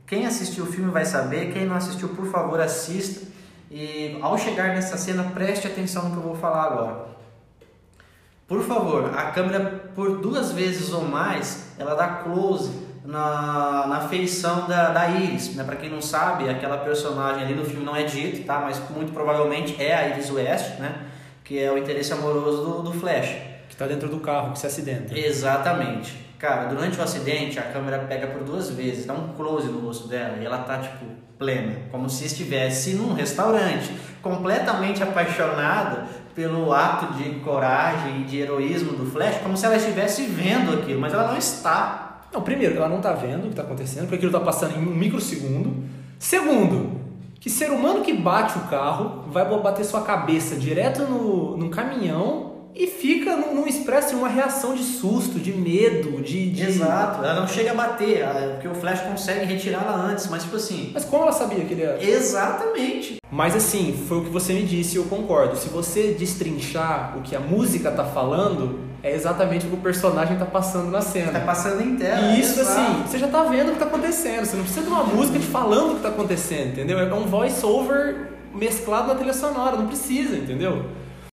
Speaker 2: quem assistiu o filme vai saber, quem não assistiu, por favor, assista. E ao chegar nessa cena, preste atenção no que eu vou falar agora. Por favor, a câmera por duas vezes ou mais, ela dá close na, na feição da, da Iris. Né? Para quem não sabe, aquela personagem ali no filme não é dito, tá? mas muito provavelmente é a Iris West, né? que é o interesse amoroso do, do Flash.
Speaker 1: Que tá dentro do carro, que se acidenta.
Speaker 2: Exatamente. Cara, durante o acidente, a câmera pega por duas vezes, dá um close no rosto dela e ela tá, tipo, plena. Como se estivesse num restaurante, completamente apaixonada pelo ato de coragem e de heroísmo do Flash, como se ela estivesse vendo aquilo, mas ela não está.
Speaker 1: Não, primeiro, ela não tá vendo o que tá acontecendo, porque aquilo tá passando em um microsegundo. Segundo, que ser humano que bate o carro vai bater sua cabeça direto no, num caminhão e fica num, num expresso uma reação de susto, de medo, de. de...
Speaker 2: Exato, ela não chega a bater, ela- porque o Flash consegue retirá-la antes, mas tipo assim.
Speaker 1: Mas como ela sabia que ele ia.
Speaker 2: Exatamente.
Speaker 1: Mas assim, foi o que você me disse e eu concordo. Se você destrinchar o que a música tá falando, é exatamente o que o personagem tá passando na
Speaker 2: Tá
Speaker 1: cena.
Speaker 2: passando em tela.
Speaker 1: E isso,
Speaker 2: exato.
Speaker 1: assim, você já tá vendo o que tá acontecendo. Você não precisa de uma música te falando o que tá acontecendo, entendeu? É um voice-over mesclado na trilha sonora, não precisa, entendeu?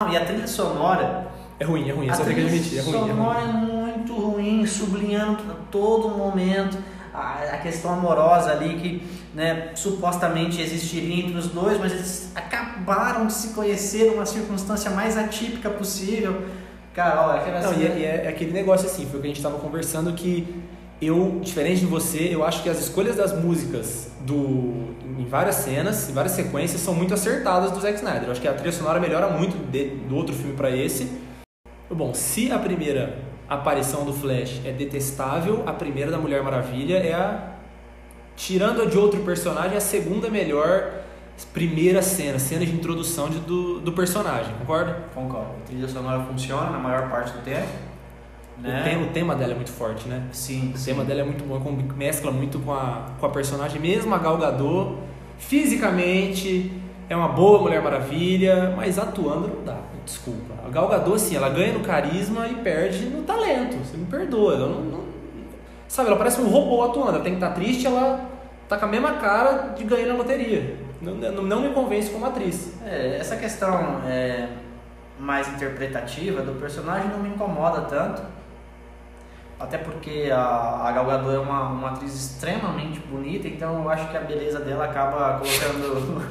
Speaker 2: E a trilha sonora
Speaker 1: É ruim, é ruim,
Speaker 2: A
Speaker 1: você tem que
Speaker 2: trilha
Speaker 1: admitir, é ruim, é ruim.
Speaker 2: sonora é muito ruim, sublinhando a todo momento a, a questão amorosa ali que né, supostamente existiria entre os dois, mas eles acabaram de se conhecer numa circunstância mais atípica possível. Cara, olha, aquela
Speaker 1: Não,
Speaker 2: cena-
Speaker 1: e é, e é aquele negócio assim, foi o que a gente tava conversando que eu, diferente de você, eu acho que as escolhas das músicas do em várias cenas, em várias sequências são muito acertadas do Zack Snyder. Eu acho que a trilha sonora melhora muito de- do outro filme pra esse. Bom, se a primeira aparição do Flash é detestável, a primeira da Mulher Maravilha é a. Tirando a de outro personagem, a segunda melhor primeira cena, cena de introdução de, do, do personagem, concorda?
Speaker 2: Concordo. A trilha sonora funciona na maior parte do tempo. Né?
Speaker 1: O, tema, o tema dela é muito forte, né?
Speaker 2: Sim.
Speaker 1: O
Speaker 2: sim.
Speaker 1: tema dela é muito bom, mescla muito com a, com a personagem, mesmo a Gal Gadot, fisicamente é uma boa Mulher Maravilha, mas atuando não dá, desculpa. A Gal Gadot, assim, ela ganha no carisma e perde no talento, você me perdoa. Ela não, não- sabe, ela parece um robô atuando, ela tem que estar triste, ela tá com a mesma cara de ganhar na loteria. Não, não, não me convence como atriz.
Speaker 2: É, essa questão é, mais interpretativa do personagem não me incomoda tanto. Até porque a, a Gal Gadot é uma, uma atriz extremamente bonita, então eu acho que a beleza dela acaba colocando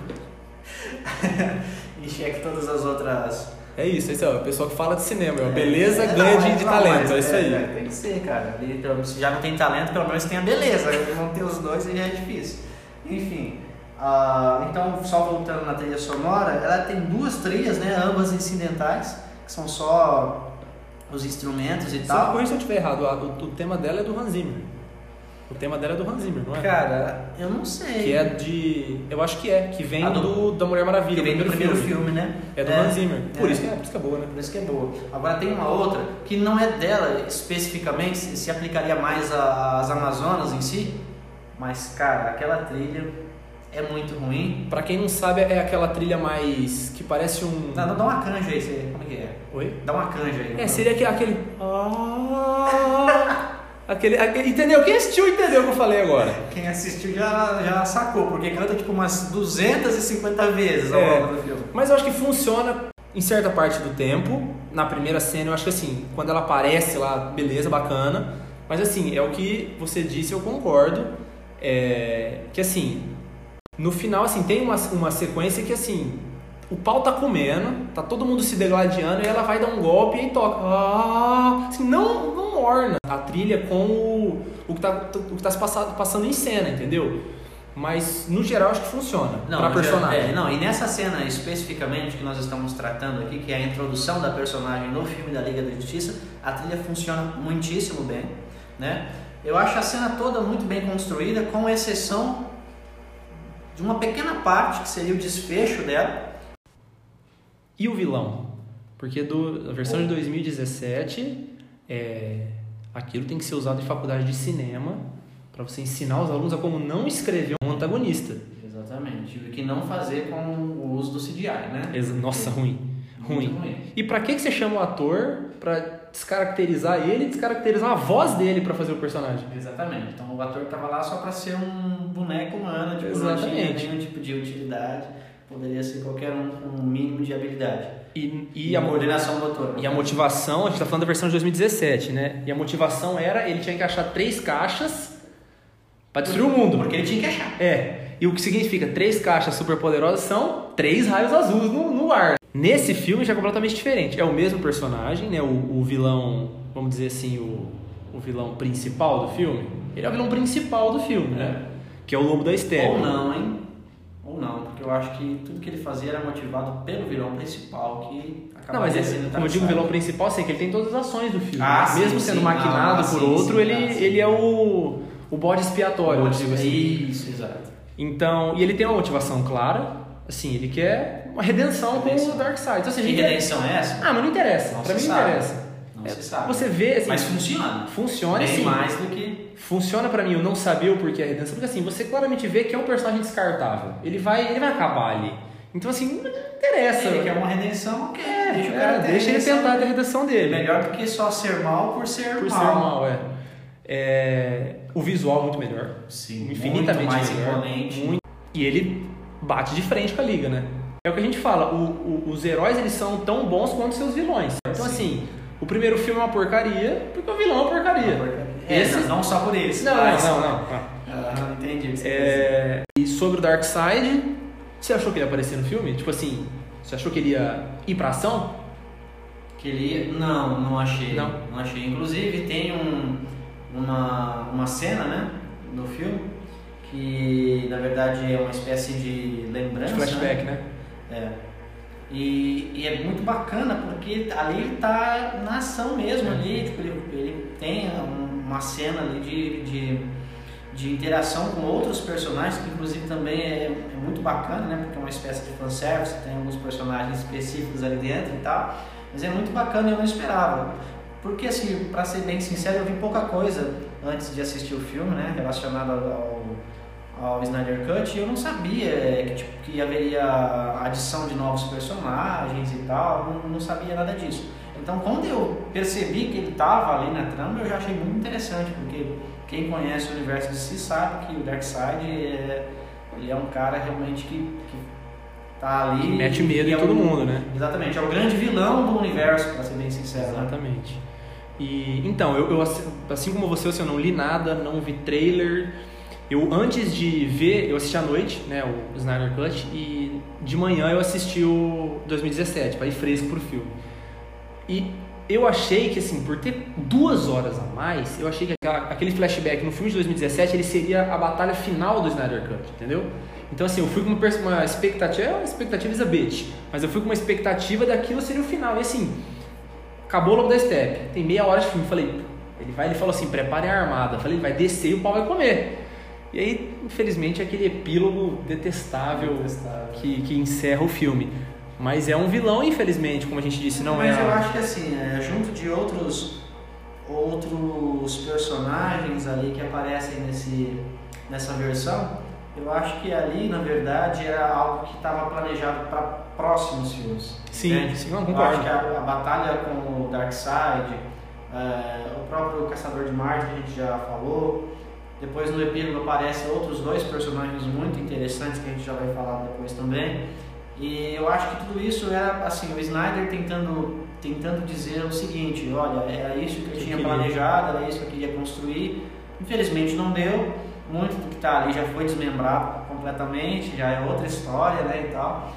Speaker 2: <laughs> em xeque todas as outras.
Speaker 1: É isso, esse é o pessoal que fala de cinema, é a beleza
Speaker 2: É,
Speaker 1: ganha
Speaker 2: não,
Speaker 1: de, de
Speaker 2: não,
Speaker 1: talento, é isso aí.
Speaker 2: é, tem que ser, cara. Então, se já não tem talento, pelo menos tem a beleza. Não ter os dois já é difícil. Enfim. ah, então, só voltando na trilha sonora, ela tem duas trilhas, né? Ambas incidentais, que são só os instrumentos e tal.
Speaker 1: eu se eu estiver errado, o, o tema dela é do Hans Zimmer. O tema dela é do Hans Zimmer, não é?
Speaker 2: Cara, eu não sei.
Speaker 1: Que é de. Eu acho que é, que vem
Speaker 2: Ah, do-
Speaker 1: do, da Mulher Maravilha,
Speaker 2: que vem do primeiro filme, né?
Speaker 1: É do Hans Zimmer. Por,
Speaker 2: é.
Speaker 1: isso que é, por isso que é boa, né?
Speaker 2: Por isso que é boa. Agora tem uma outra que não é dela especificamente, se, se aplicaria mais às Amazonas em si, mas cara, aquela trilha é muito ruim.
Speaker 1: Pra quem não sabe, é aquela trilha mais. que parece um.
Speaker 2: Dá, dá uma canja aí, você,
Speaker 1: Oi?
Speaker 2: Dá uma canja aí.
Speaker 1: É, seria aquele. aquele... Ah, aquele, aquele- Entendeu? Quem assistiu entendeu o que eu falei agora.
Speaker 2: Quem assistiu já, já sacou, porque canta tipo umas 250 vezes ao
Speaker 1: É.
Speaker 2: longo do filme.
Speaker 1: Mas eu acho que funciona em certa parte do tempo. Na primeira cena, eu acho que assim, quando ela aparece lá, beleza, bacana. Mas assim, é o que você disse, eu concordo. É, que assim, no final, assim, tem uma, uma sequência que assim, o pau tá comendo, tá todo mundo se degladiando e ela vai dar um golpe e toca. Ah, assim, não, não orna a trilha com o, o, que tá, o que tá se passado, passando em cena, entendeu? Mas no geral acho que funciona pra
Speaker 2: no
Speaker 1: personagem.
Speaker 2: geral- é, não, e nessa cena especificamente que nós estamos tratando aqui, que é a introdução da personagem no filme da Liga da Justiça, a trilha funciona muitíssimo bem, né? Eu acho a cena toda muito bem construída, com exceção de uma pequena parte que seria o desfecho dela.
Speaker 1: E o vilão? Porque do, a versão de 2017, é, aquilo tem que ser usado em faculdade de cinema para você ensinar os alunos a como não escrever um antagonista.
Speaker 2: Exatamente. E o que não fazer com o uso do CGI, né?
Speaker 1: Nossa, ruim. Ruim.
Speaker 2: ruim.
Speaker 1: E para que, que você chama o ator para descaracterizar ele e descaracterizar a voz dele para fazer o personagem?
Speaker 2: Exatamente. Então o ator estava lá só para ser um boneco humano, tipo,
Speaker 1: Exatamente.
Speaker 2: não tinha nenhum tipo de utilidade. Poderia ser qualquer um com um mínimo de habilidade.
Speaker 1: E, e, a, mo-
Speaker 2: coordenação motora.
Speaker 1: e a motivação, a gente tá falando da versão de 2017, né? E a motivação era ele tinha que achar três caixas para destruir o mundo.
Speaker 2: Porque ele tinha que achar.
Speaker 1: É, e o que significa três caixas superpoderosas são três raios azuis no, no ar. Nesse filme já é completamente diferente. É o mesmo personagem, né? O, o vilão, vamos dizer assim, o, o vilão principal do filme. Ele é o vilão principal do filme, né? Que é o Lobo da Steppe.
Speaker 2: Ou não, hein? Ou não, porque eu acho que tudo que ele fazia era motivado pelo vilão principal, que acaba
Speaker 1: Não, mas ele,
Speaker 2: sendo
Speaker 1: como eu digo, o vilão principal, assim, que ele tem todas as ações do filme.
Speaker 2: Ah, sim,
Speaker 1: Mesmo sendo
Speaker 2: sim.
Speaker 1: maquinado
Speaker 2: Ah,
Speaker 1: por
Speaker 2: sim,
Speaker 1: outro, ele,
Speaker 2: ah,
Speaker 1: ele é o, o bode expiatório, eu digo assim.
Speaker 2: Isso, exato.
Speaker 1: Então, e ele tem uma motivação clara, assim, ele quer uma redenção,
Speaker 2: Redenção.
Speaker 1: com o Darkseid. Então, assim,
Speaker 2: Que redenção é essa?
Speaker 1: Ah, mas não interessa.
Speaker 2: Não
Speaker 1: pra mim não interessa.
Speaker 2: Não
Speaker 1: É,
Speaker 2: se sabe.
Speaker 1: Você vê, assim,
Speaker 2: Mas funciona.
Speaker 1: funciona
Speaker 2: Bem
Speaker 1: assim.
Speaker 2: mais do que...
Speaker 1: Funciona pra mim eu não saber o porquê a redenção, porque assim, você claramente vê que é um personagem descartável. Ele vai, ele vai acabar ali. Então assim, não interessa.
Speaker 2: Ele quer uma redenção, ok.
Speaker 1: É,
Speaker 2: deixa o
Speaker 1: é,
Speaker 2: cara ter
Speaker 1: deixa ele tentar ter a redenção dele.
Speaker 2: Melhor do que só ser mal por ser
Speaker 1: por
Speaker 2: mal.
Speaker 1: ser mal, é. É, O visual é muito melhor.
Speaker 2: Sim,
Speaker 1: infinitamente
Speaker 2: muito mais
Speaker 1: melhor.
Speaker 2: imponente.
Speaker 1: Muito- E ele bate de frente com a liga, né? É o que a gente fala, o- o- os heróis eles são tão bons quanto seus vilões. Então
Speaker 2: Sim.
Speaker 1: assim, o primeiro filme é uma porcaria, porque o vilão é uma porcaria.
Speaker 2: É,
Speaker 1: Esse-
Speaker 2: não, não só por isso.
Speaker 1: Não, não, não, não.
Speaker 2: Ah, entendi.
Speaker 1: É, e sobre o Darkseid, você achou que ele ia aparecer no filme? Tipo assim, você achou que ele ia ir pra ação?
Speaker 2: Que ele ia... Não, não achei.
Speaker 1: Não?
Speaker 2: achei. Inclusive tem um, uma, uma cena, né, no filme, que na verdade é uma espécie de lembrança.
Speaker 1: De flashback, né?
Speaker 2: né? É. E, e, é muito bacana porque ali ele tá na ação mesmo ali, tipo, ele, ele tem uma cena ali de, de, de, interação com outros personagens, que inclusive também é, é muito bacana, né? Porque é uma espécie de fanservice, tem alguns personagens específicos ali dentro e tal. Mas é muito bacana e eu não esperava. Porque assim, para ser bem sincero, eu vi pouca coisa antes de assistir o filme, né? Relacionado ao ao Snyder Cut, eu não sabia é, que, tipo, que haveria adição de novos personagens e tal, não, não sabia nada disso. Então, quando eu percebi que ele estava ali na trama, eu já achei muito interessante, porque quem conhece o universo de si sabe que o Darkseid é, ele é um cara realmente que, que tá ali.
Speaker 1: Que mete medo em
Speaker 2: é
Speaker 1: todo mundo, né?
Speaker 2: Exatamente, é o grande vilão do universo, para ser bem sincero.
Speaker 1: Né? Exatamente. Né? E então, eu, eu, assim como você, eu não li nada, não vi trailer eu, antes de ver, eu assisti à noite, né, o Snyder Cut, e de manhã eu assisti o 2017, para ir fresco pro filme. E eu achei que, assim, por ter duas horas a mais, eu achei que aquele flashback no filme de 2017, ele seria a batalha final do Snyder Cut, entendeu? Então, assim, eu fui com uma, expectativa, é uma expectativa is mas eu fui com uma expectativa daquilo seria o final. E, assim, acabou logo da step, tem meia hora de filme, falei, ele vai, ele falou assim, prepare a armada, falei, vai descer e o pau vai comer. E aí, infelizmente, é aquele epílogo detestável, detestável. Que, que encerra o filme. Mas é um vilão, infelizmente, como a gente disse, não
Speaker 2: Mas
Speaker 1: é.
Speaker 2: Mas eu acho que assim, é, junto de outros outros personagens ali que aparecem nesse, nessa versão, eu acho que ali, na verdade, era algo que estava planejado para próximos filmes.
Speaker 1: Sim, né? sim,
Speaker 2: eu
Speaker 1: concordo.
Speaker 2: acho que a, a batalha com o Darkseid, é, o próprio Caçador de Marte, que a gente já falou, depois no epílogo aparecem outros dois personagens muito interessantes que a gente já vai falar depois também. E eu acho que tudo isso era assim, o Snyder tentando tentando dizer o seguinte, olha, era isso que eu tinha planejado, era isso que eu queria construir. Infelizmente não deu. Muito do que está ali já foi desmembrado completamente, já é outra história, né, e tal.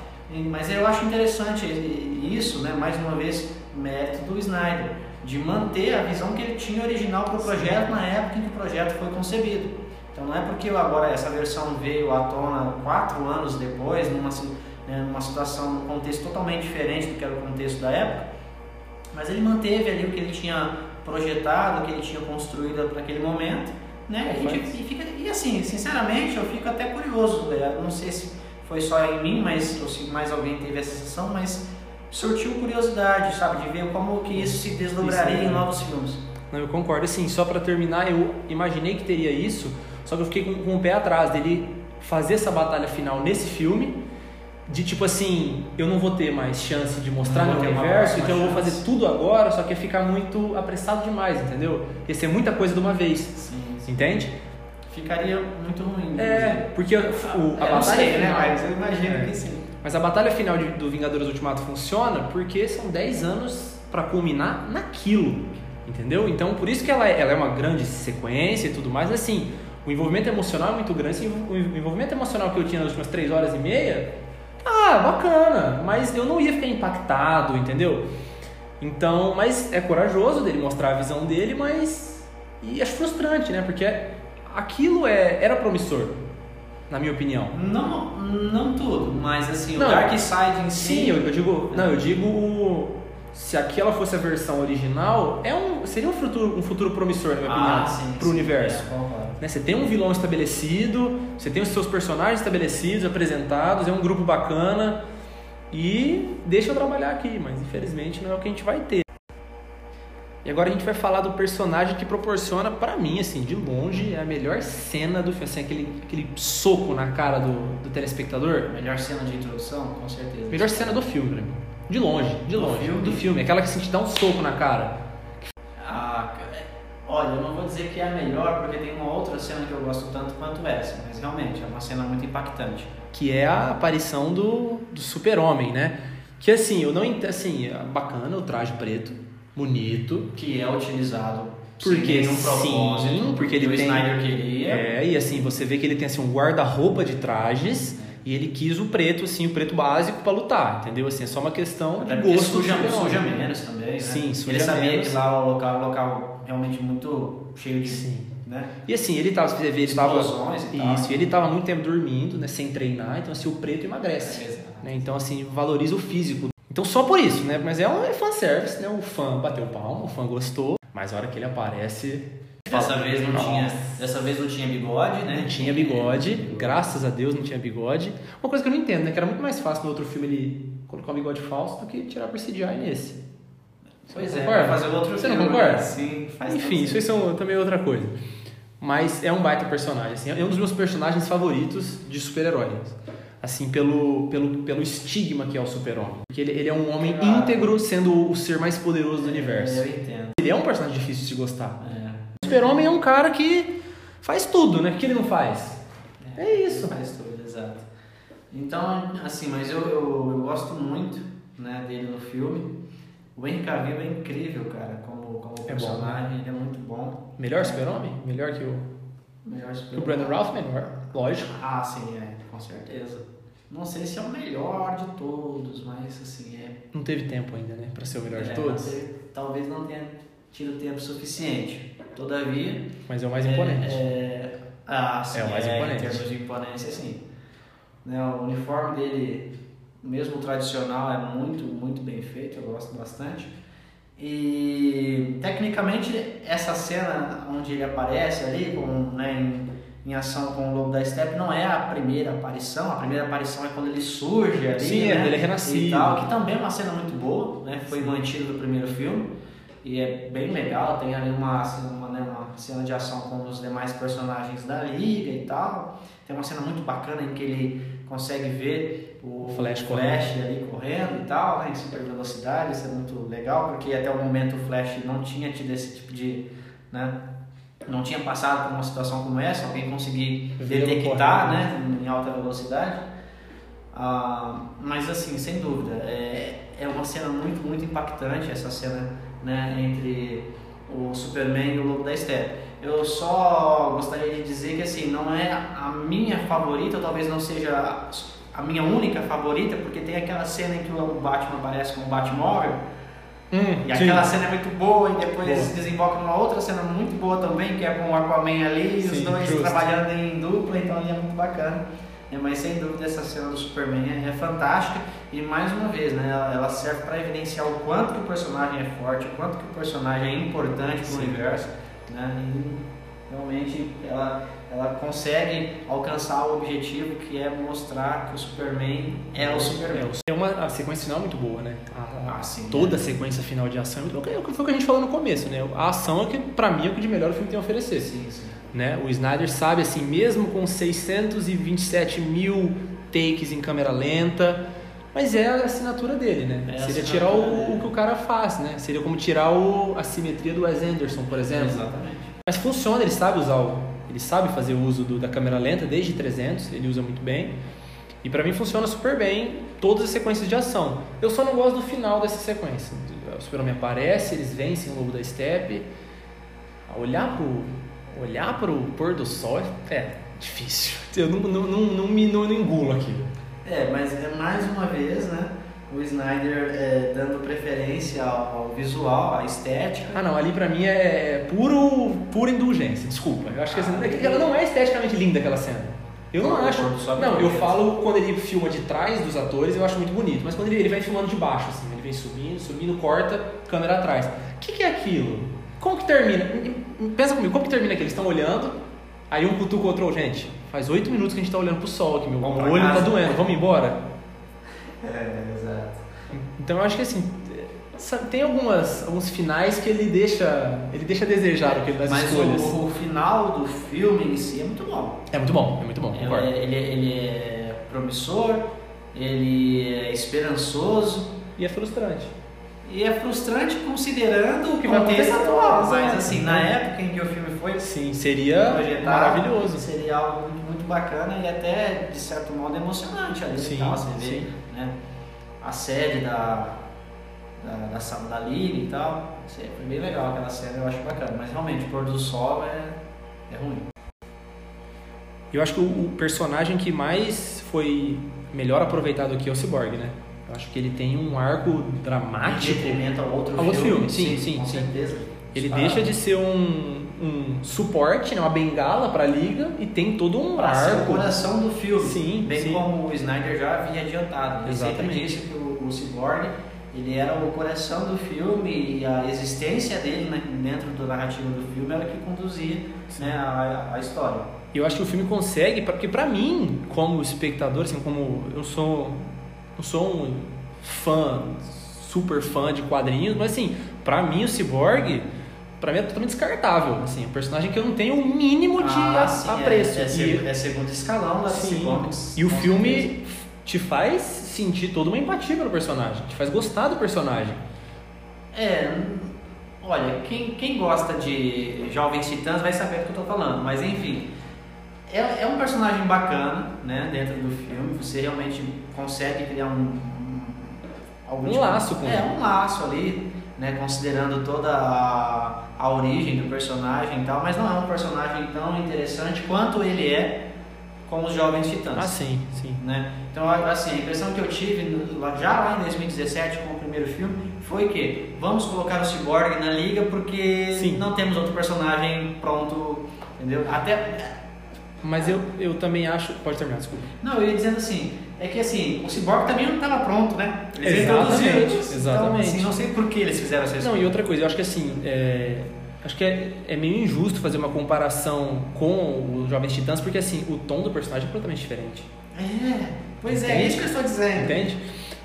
Speaker 2: mas eu acho interessante isso, né, mais uma vez, mérito do Snyder de manter a visão que ele tinha original para o projeto na época em que o projeto foi concebido. Então não é porque agora essa versão veio à tona quatro anos depois, numa, né, numa situação, num contexto totalmente diferente do que era o contexto da época, mas ele manteve ali o que ele tinha projetado, o que ele tinha construído para aquele momento, né? E, e, fica, e, assim, sinceramente, eu fico até curioso, né? não sei se foi só em mim, mas ou se mais alguém teve essa sensação, mas surtiu curiosidade, sabe, de ver como que isso se desdobraria isso, em novos filmes.
Speaker 1: Não, eu concordo. Assim, só para terminar, eu imaginei que teria isso, só que eu fiquei com, com o pé atrás dele fazer essa batalha final nesse filme, de tipo assim, eu não vou ter mais chance de mostrar no universo, então eu vou fazer tudo agora, só que ia ficar muito apressado demais, entendeu? Ia ser muita coisa de uma vez. Sim, sim. Entende?
Speaker 2: Ficaria muito ruim.
Speaker 1: É, porque o, a
Speaker 2: é,
Speaker 1: batalha
Speaker 2: sei, né? Mas eu imagino é. que sim.
Speaker 1: Mas a batalha final de, do Vingadores Ultimato funciona porque são 10 anos para culminar naquilo, entendeu? Então, por isso que ela, é, ela é uma grande sequência e tudo mais. Assim, o envolvimento emocional é muito grande. O envolvimento emocional que eu tinha nas últimas 3 horas e meia, ah, bacana, mas eu não ia ficar impactado, entendeu? Então, mas é corajoso dele mostrar a visão dele, mas. E acho frustrante, né? Porque aquilo é, era promissor na minha opinião.
Speaker 2: Não, não tudo, mas assim, não, o Dark Side em si.
Speaker 1: Sim, eu, eu digo. Não, eu digo. Se aquela fosse a versão original, é um, seria um futuro, um futuro promissor, na minha ah, opinião, para o universo. É, né? Você tem um vilão estabelecido, você tem os seus personagens estabelecidos, apresentados, é um grupo bacana. E deixa eu trabalhar aqui, mas infelizmente não é o que a gente vai ter. E agora a gente vai falar do personagem que proporciona, para mim, assim, de longe, é a melhor cena do filme, assim, aquele, aquele soco na cara do, do telespectador.
Speaker 2: Melhor cena de introdução, com certeza.
Speaker 1: Melhor cena do filme, pra mim. De longe, de longe. Do filme? Do filme, aquela que assim, te dá um soco na cara.
Speaker 2: Ah, olha, eu não vou dizer que é a melhor, porque tem uma outra cena que eu gosto tanto quanto essa, mas realmente é uma cena muito impactante.
Speaker 1: Que é a aparição do, do super-homem, né? Que assim, eu não entendo, assim, é bacana o traje preto, bonito.
Speaker 2: Que é utilizado
Speaker 1: porque um propósito, sim, porque ele
Speaker 2: o
Speaker 1: tem,
Speaker 2: Snyder queria.
Speaker 1: É, e assim, você vê que ele tem assim um guarda-roupa de trajes e ele quis o preto, assim, o preto básico para lutar, entendeu? Assim, é só uma questão
Speaker 2: Até
Speaker 1: de gosto.
Speaker 2: Suja, suja menos também, né?
Speaker 1: Sim, suja
Speaker 2: Ele sabia
Speaker 1: menos.
Speaker 2: que lá o local, o local realmente muito cheio de... Sim. Né?
Speaker 1: E assim, ele tava, você vê, ele tava,
Speaker 2: e.
Speaker 1: Isso, ele tava muito tempo dormindo, né, sem treinar, então assim, o preto emagrece.
Speaker 2: Exato.
Speaker 1: Né? Então, assim, valoriza o físico. Então, só por isso, né? Mas é um é fanservice, né? O fã bateu palma, o fã gostou, mas a hora que ele aparece.
Speaker 2: Dessa
Speaker 1: fala,
Speaker 2: vez não
Speaker 1: "Nossa".
Speaker 2: tinha, dessa vez não tinha bigode, né?
Speaker 1: Não tinha bigode, graças a Deus não tinha bigode. Uma coisa que eu não entendo, né? Que era muito mais fácil no outro filme ele colocar um bigode falso do que tirar por CGI nesse.
Speaker 2: Pois
Speaker 1: Você
Speaker 2: é,
Speaker 1: concorda?
Speaker 2: fazer outro
Speaker 1: Você não
Speaker 2: filme,
Speaker 1: concorda?
Speaker 2: né? Sim, faz
Speaker 1: Enfim, isso aí são também outra coisa. Mas é um baita personagem, assim, é um dos meus personagens favoritos de super-heróis. Assim, pelo, pelo, pelo estigma que é o super-homem. Porque ele, ele é um homem
Speaker 2: Claro.
Speaker 1: íntegro, sendo o ser mais poderoso do universo.
Speaker 2: Eu entendo.
Speaker 1: Ele é um personagem difícil de se gostar.
Speaker 2: É.
Speaker 1: O super-homem é um cara que faz tudo, né? O que ele não faz? É isso.
Speaker 2: Faz tudo, exato. Então, assim, mas eu, eu, eu gosto muito né, dele no filme. O Henry Cavill é incrível, cara, como, como
Speaker 1: É bom,
Speaker 2: personagem, ele é muito bom.
Speaker 1: Melhor super-homem? Melhor que o,
Speaker 2: Melhor
Speaker 1: que o Brandon Ralph? Melhor, lógico.
Speaker 2: Ah, sim, é, com certeza. Não sei se é o melhor de todos, mas assim, é.
Speaker 1: Não teve tempo ainda, né? Pra ser o melhor de
Speaker 2: é,
Speaker 1: todos.
Speaker 2: não teve- talvez não tenha tido tempo suficiente. Todavia,
Speaker 1: Mas é o mais imponente.
Speaker 2: É, é, ah, sim,
Speaker 1: É o mais imponente.
Speaker 2: Em termos de imponência, sim. Né, o uniforme dele, mesmo tradicional, é muito, muito bem feito, eu gosto bastante. E tecnicamente essa cena onde ele aparece ali com, né, em, em ação com o Lobo da Steppe não é a primeira aparição, a primeira aparição é quando ele surge ali,
Speaker 1: Sim,
Speaker 2: né,
Speaker 1: ele é renascido.
Speaker 2: e tal, que também é uma cena muito boa, né, foi mantido do primeiro filme e é bem legal, tem ali uma, uma, né, uma cena de ação com os demais personagens da liga e tal, tem uma cena muito bacana em que ele consegue ver o
Speaker 1: Flash
Speaker 2: Flash ali correndo e tal, né, em super velocidade, isso é muito legal, porque até o momento o Flash não tinha tido esse tipo de, né, não tinha passado por uma situação como essa, alguém conseguir detectar, né, em alta velocidade. Ah, mas assim, sem dúvida, é, é uma cena muito, muito impactante essa cena né, entre o Superman e o Lobo da Steppe. Eu só gostaria de dizer que assim, não é a minha favorita, talvez não seja a minha única favorita, porque tem aquela cena em que o Batman aparece com o Batmóvel,
Speaker 1: Hum,
Speaker 2: e
Speaker 1: sim.
Speaker 2: aquela cena é muito boa e depois
Speaker 1: Boa.
Speaker 2: se desemboca numa outra cena muito boa também, que é com o Aquaman ali, e os dois
Speaker 1: justo.
Speaker 2: trabalhando em dupla, então ali é muito bacana. É, mas sem dúvida essa cena do Superman é, é fantástica e mais uma vez, né, ela, ela serve para evidenciar o quanto que o personagem é forte, o quanto que o personagem é importante para o universo, né? E realmente ela ela consegue alcançar o objetivo que é mostrar que o Superman é o Superman.
Speaker 1: É uma, a sequência final é muito boa, né? A-
Speaker 2: Sim,
Speaker 1: toda a sequência final de ação é. É foi o que a gente falou no começo, né? A ação é que, pra mim, é o que de melhor o filme tem a oferecer.
Speaker 2: Sim, sim.
Speaker 1: Né? O Snyder sabe, assim, mesmo com 627 mil takes em câmera lenta, mas é a assinatura dele, né?
Speaker 2: É
Speaker 1: Seria tirar o, o que o cara faz, né? Seria como tirar o, a simetria do Wes Anderson, por exemplo.
Speaker 2: Exatamente.
Speaker 1: Mas funciona, ele sabe usar o, ele sabe fazer o uso do- da câmera lenta desde 300, ele usa muito bem. E pra mim funciona super bem todas as sequências de ação. Eu só não gosto do final dessa sequência. O Super-Homem aparece, eles vencem o Lobo da Steppe. Olhar pro olhar pro pôr do sol é, é difícil. <laughs> Eu não, não, não, não me não, não engulo aquilo.
Speaker 2: É, mas é mais uma vez, né? O Snyder é, dando preferência ao, ao visual, à estética.
Speaker 1: Ah, não, ali pra mim é puro pura indulgência. Desculpa. Eu acho que assim,
Speaker 2: Ah,
Speaker 1: ela não é esteticamente linda aquela cena. Eu não acho. Não, eu falo quando ele filma de trás dos atores, eu acho muito bonito. Mas quando ele, ele vai filmando de baixo, assim, ele vem subindo, subindo, corta, câmera atrás. O que, que é aquilo? Como que termina? Pensa comigo, como que termina aqui? Eles estão olhando, aí um cutuca o outro, "Ô, gente, faz oito minutos que a gente tá olhando pro sol aqui, meu,
Speaker 2: Vamos pra
Speaker 1: olho tá
Speaker 2: casa."
Speaker 1: doendo, vamos embora? <laughs>
Speaker 2: É, exato.
Speaker 1: Então eu acho que assim, sabe, tem algumas, alguns finais que ele deixa, ele deixa a desejar o que ele das
Speaker 2: Mas
Speaker 1: escolhas.
Speaker 2: o, o final do filme em si é muito bom.
Speaker 1: É muito bom, é muito bom, concordo.
Speaker 2: Ele, ele, ele é promissor, ele é esperançoso
Speaker 1: E é frustrante.
Speaker 2: e é frustrante considerando o
Speaker 1: que vai
Speaker 2: contexto
Speaker 1: acontecer,
Speaker 2: atual. Mas assim, na época em que o filme foi
Speaker 1: Sim, seria
Speaker 2: projetado,
Speaker 1: maravilhoso.
Speaker 2: Seria algo muito, muito bacana e até, de certo modo, emocionante ali
Speaker 1: Sim,
Speaker 2: e tal. Você vê né, a sede da, da, da sala da liga e tal. Aí Foi bem legal aquela cena, eu acho bacana. Mas realmente, o pôr do sol é, é ruim.
Speaker 1: Eu acho que o, o personagem que mais foi melhor aproveitado aqui é o Cyborg, né? Eu acho que ele tem um arco
Speaker 2: Em
Speaker 1: dramático.
Speaker 2: detrimento ao outro
Speaker 1: Ao outro
Speaker 2: filme.
Speaker 1: filme, sim, sim,
Speaker 2: com
Speaker 1: sim.
Speaker 2: certeza.
Speaker 1: Ele
Speaker 2: Ah,
Speaker 1: deixa de ser um, um suporte, né, uma bengala para a liga e tem todo um
Speaker 2: Pra ser o
Speaker 1: arco.
Speaker 2: coração do filme.
Speaker 1: Sim,
Speaker 2: Bem
Speaker 1: sim.
Speaker 2: como o Snyder já havia adiantado. Ele sempre
Speaker 1: Exatamente.
Speaker 2: disse que o, o Cyborg ele era o coração do filme e a existência dele né, dentro da narrativa do filme era que conduzia né, a, a história.
Speaker 1: Eu acho que o filme consegue, porque pra mim, como espectador, assim, como eu sou, eu sou um fã, super fã de quadrinhos, mas assim, pra mim o Cyborg, pra mim é totalmente descartável, assim, um personagem que eu não tenho o mínimo de a-
Speaker 2: Ah, é-
Speaker 1: apreço.
Speaker 2: É,
Speaker 1: E-
Speaker 2: seg- é segundo escalão da. Comics.
Speaker 1: E o filme te faz sentir toda uma empatia pelo personagem, te faz gostar do personagem.
Speaker 2: É, olha, quem, quem gosta de Jovens Titãs vai saber do que eu tô falando, mas enfim. É, é um personagem bacana, né, dentro do filme, você realmente consegue criar um... um
Speaker 1: Um laço com
Speaker 2: É,
Speaker 1: ele.
Speaker 2: um laço ali, né, considerando toda a, a origem do personagem e tal, mas não é um personagem tão interessante quanto ele é com os Jovens Titãs
Speaker 1: Ah, sim, sim.
Speaker 2: né? Então, assim, a impressão que eu tive já lá em 2017 com o primeiro filme foi que vamos colocar o Cyborg na liga porque
Speaker 1: Sim.
Speaker 2: não temos outro personagem pronto, entendeu? Até
Speaker 1: Mas eu, eu também acho. Pode terminar, desculpa.
Speaker 2: não, eu ia dizendo assim, é que assim, o Cyborg também não estava pronto, né? Eles
Speaker 1: Exatamente,
Speaker 2: introduziram. Então,
Speaker 1: exatamente.
Speaker 2: assim, não sei por que eles fizeram essa
Speaker 1: Não, e outra coisa, eu acho que assim, é, acho que é, é meio injusto fazer uma comparação com os Jovens Titãs, porque assim, o tom do personagem é completamente diferente.
Speaker 2: É, pois é,
Speaker 1: Entende?
Speaker 2: isso que eu estou dizendo.
Speaker 1: Entende?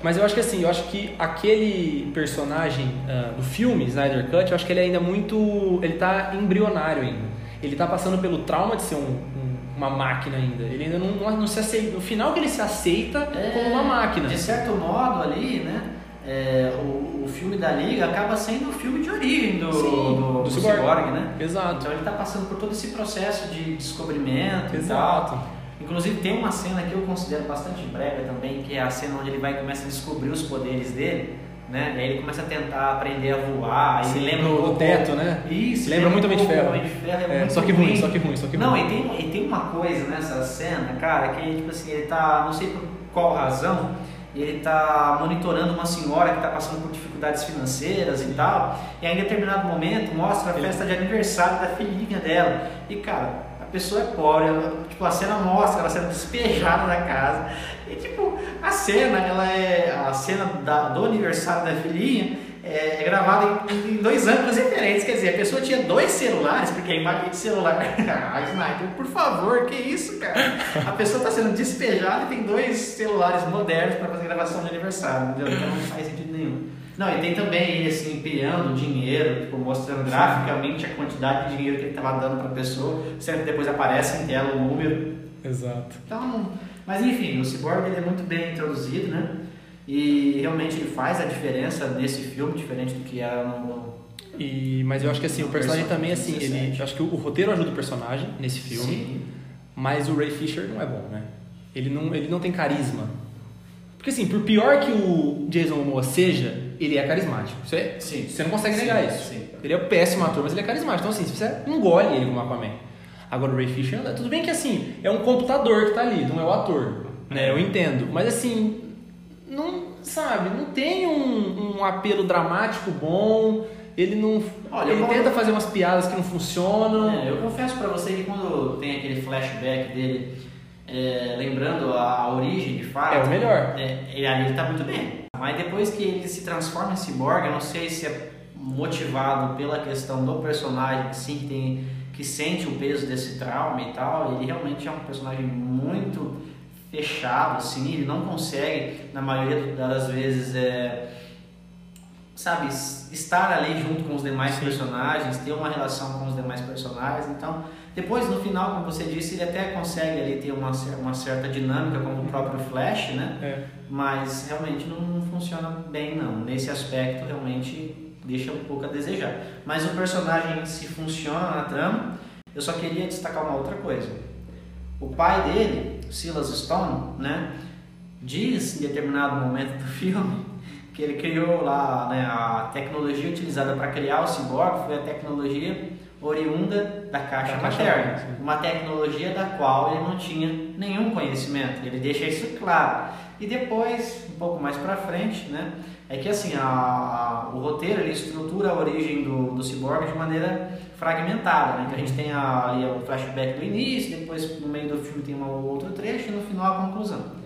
Speaker 1: Mas eu acho que assim, eu acho que aquele personagem ah, do filme, Snyder Cut, eu acho que ele ainda é muito. Ele tá embrionário ainda. Ele tá passando pelo trauma de ser um- um- uma máquina ainda. Ele ainda não, não, não se aceita. No final que ele se aceita
Speaker 2: É,
Speaker 1: como uma máquina.
Speaker 2: De certo modo ali, né? É, o, o filme da Liga acaba sendo o filme de origem do,
Speaker 1: Sim,
Speaker 2: do,
Speaker 1: do
Speaker 2: do
Speaker 1: Cyborg.
Speaker 2: Cyborg, né?
Speaker 1: Exato.
Speaker 2: Então ele está passando por todo esse processo de descobrimento e
Speaker 1: Exato.
Speaker 2: tal. Inclusive tem uma cena que eu considero bastante brega também, que é a cena onde ele vai e começa a descobrir os poderes dele, né? E aí ele começa a tentar aprender a voar,
Speaker 1: Sim,
Speaker 2: lembra um pouco-
Speaker 1: teto, né?
Speaker 2: Isso,
Speaker 1: Lembra muito
Speaker 2: um
Speaker 1: Homem de Ferro.
Speaker 2: Homem de Ferro, é
Speaker 1: É, só que ruim, só que ruim, só que
Speaker 2: Não,
Speaker 1: ruim.
Speaker 2: e tem, e tem uma coisa nessa cena, cara, que tipo assim, ele tá, não sei por qual razão, ele tá monitorando uma senhora que tá passando por dificuldades financeiras e tal, e aí em determinado momento mostra a festa de aniversário da filhinha dela. E cara, a pessoa é pobre, ela, tipo, a cena mostra ela sendo despejada da casa. E tipo, a cena, ela é. A cena da- do aniversário da filhinha é, é gravada em, em dois ângulos diferentes. Quer dizer, a pessoa tinha dois celulares, porque a imagem de celular. <laughs> ah, Sniper, por favor, que isso, cara? A pessoa está sendo despejada e tem dois celulares modernos para fazer gravação de aniversário, entendeu? Então não faz sentido nenhum. Não, e tem também ele assim, empilhando dinheiro, tipo, mostrando graficamente a quantidade de dinheiro que ele estava dando para a pessoa, sempre depois aparece em tela o número.
Speaker 1: Exato.
Speaker 2: Então, mas enfim, o Cyborg ele é muito bem introduzido, né? E realmente ele faz a diferença nesse filme, diferente do que era no.
Speaker 1: E, mas eu acho que assim, o personagem também, assim, ele.
Speaker 2: 17.
Speaker 1: eu Acho que o, o roteiro ajuda o personagem nesse filme.
Speaker 2: Sim.
Speaker 1: Mas o Ray Fisher não é bom, né? Ele não, ele não tem carisma. Porque assim, por pior que o Jason Momoa seja, ele é carismático. Você,
Speaker 2: Sim.
Speaker 1: você não consegue
Speaker 2: Sim,
Speaker 1: negar isso.
Speaker 2: sim.
Speaker 1: Ele é um péssimo ator, mas ele é carismático. Então assim, você engole ele como Aquaman. Agora o Ray Fisher, tudo bem que assim, é um computador que tá ali, não é o ator. Né? Eu entendo. Mas assim, não, sabe, não tem um, um apelo dramático bom. Ele não.
Speaker 2: Olha,
Speaker 1: ele tenta fazer umas piadas que não funcionam.
Speaker 2: É, eu confesso pra você que quando tem aquele flashback dele, é, lembrando a, a origem de fato.
Speaker 1: É o melhor.
Speaker 2: é, ele ali tá muito bem. Mas depois que ele se transforma em cyborg, eu não sei se é motivado pela questão do personagem, sim, que tem que sente o peso desse trauma e tal. Ele realmente é um personagem muito fechado, assim, ele não consegue, na maioria das vezes, é, sabe, estar ali junto com os demais
Speaker 1: Sim.
Speaker 2: personagens, ter uma relação com os demais personagens. Então, depois no final, como você disse, ele até consegue ali ter uma, uma certa dinâmica como o próprio Flash, né?
Speaker 1: É.
Speaker 2: Mas realmente não, funciona bem não. Nesse aspecto realmente deixa um pouco a desejar. Mas o personagem em si funciona na trama. Eu só queria destacar uma outra coisa. O pai dele, Silas Stone, né, diz em determinado momento do filme que ele criou lá né, a tecnologia utilizada para criar o cyborg foi a tecnologia oriunda da caixa
Speaker 1: Da caixa
Speaker 2: materna,
Speaker 1: sim.
Speaker 2: uma tecnologia da qual ele não tinha nenhum conhecimento. Ele deixa isso claro. E depois, um pouco mais para frente, né, é que assim a, a- o roteiro ele estrutura a origem do, do ciborgue de maneira fragmentada. Né? Então a gente tem a- ali o flashback do início, depois no meio do filme tem um outro trecho e no final a conclusão.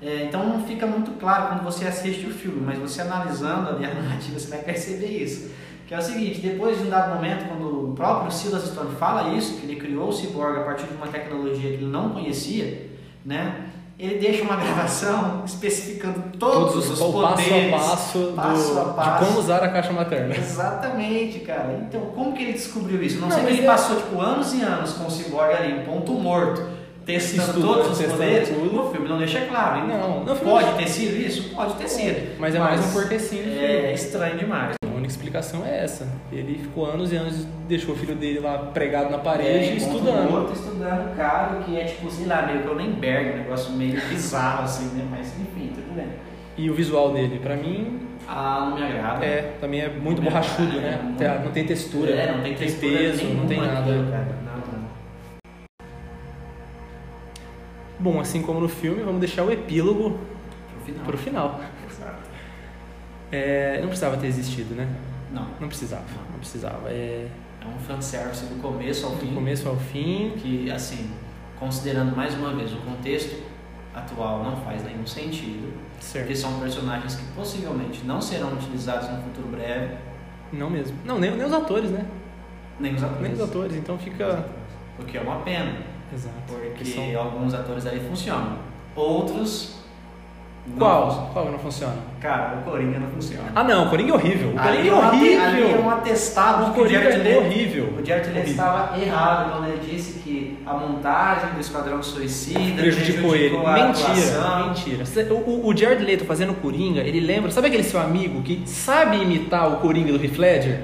Speaker 2: É, então não fica muito claro quando você assiste o filme, mas você analisando ali a <laughs> narrativa você vai perceber isso. Que é o seguinte, depois de um dado momento, quando o próprio Silas Stone fala isso, que ele criou o Cyborg a partir de uma tecnologia que ele não conhecia, né? Ele deixa uma gravação especificando todos,
Speaker 1: Todos
Speaker 2: os
Speaker 1: o
Speaker 2: poderes,
Speaker 1: passo a passo, do-
Speaker 2: passo a passo.
Speaker 1: de como usar a caixa materna.
Speaker 2: Exatamente, cara. Então, como que ele descobriu isso? Não,
Speaker 1: Não,
Speaker 2: sei que ele
Speaker 1: é-
Speaker 2: passou tipo anos e anos com o Cyborg ali em ponto morto, testando
Speaker 1: Estudando,
Speaker 2: todos os
Speaker 1: testando
Speaker 2: poderes.
Speaker 1: tudo.
Speaker 2: O filme não deixa claro.
Speaker 1: Não, não,
Speaker 2: pode ter sido isso? Pode ter sido.
Speaker 1: Mas é mais um cortecinho do
Speaker 2: É estranho demais.
Speaker 1: Única explicação é essa. Ele ficou anos e anos, deixou o filho dele lá pregado na parede
Speaker 2: É,
Speaker 1: estudando.
Speaker 2: morto, estudando, cara, que é tipo, sei lá, meio que eu nem bergo, um negócio meio <laughs> bizarro assim, né? Mas enfim, tudo bem.
Speaker 1: E o visual dele, pra mim,
Speaker 2: Ah, não me agrada.
Speaker 1: é, também é muito
Speaker 2: Não
Speaker 1: borrachudo,
Speaker 2: agrada,
Speaker 1: né?
Speaker 2: é muito-
Speaker 1: Tem- Não tem textura,
Speaker 2: É, não tem textura
Speaker 1: peso, não tem nada.
Speaker 2: Não, não.
Speaker 1: Bom, assim como no filme, vamos deixar o epílogo
Speaker 2: Pro final.
Speaker 1: pro final. É, não precisava ter existido, né?
Speaker 2: Não.
Speaker 1: Não precisava, não precisava. É,
Speaker 2: É um fanservice do começo ao
Speaker 1: do
Speaker 2: fim.
Speaker 1: começo ao fim,
Speaker 2: Que, assim, considerando mais uma vez o contexto atual, não faz nenhum sentido. Porque
Speaker 1: certo.
Speaker 2: são personagens que possivelmente não serão utilizados no futuro breve,
Speaker 1: Não mesmo. Não, nem, nem os atores, né?
Speaker 2: nem os atores.
Speaker 1: Nem os atores, então fica.
Speaker 2: O que é uma pena,
Speaker 1: Exato.
Speaker 2: porque
Speaker 1: São-
Speaker 2: alguns atores ali funcionam. Outros. Não
Speaker 1: Qual?
Speaker 2: funcionam.
Speaker 1: Qual que não funciona?
Speaker 2: Cara, o Coringa não funciona.
Speaker 1: Ah não, o Coringa é horrível. O
Speaker 2: Ali
Speaker 1: Coringa é
Speaker 2: é
Speaker 1: horrível.
Speaker 2: Ali é um atestado
Speaker 1: O
Speaker 2: o
Speaker 1: Coringa é horrível.
Speaker 2: O Jared Leto estava errado quando ele disse que a montagem do Esquadrão Suicida
Speaker 1: prejudicou ele.
Speaker 2: a
Speaker 1: Mentira, mentira. O, o- o Jared Leto fazendo Coringa, ele lembra, sabe aquele seu amigo que sabe imitar o Coringa do Heath Ledger?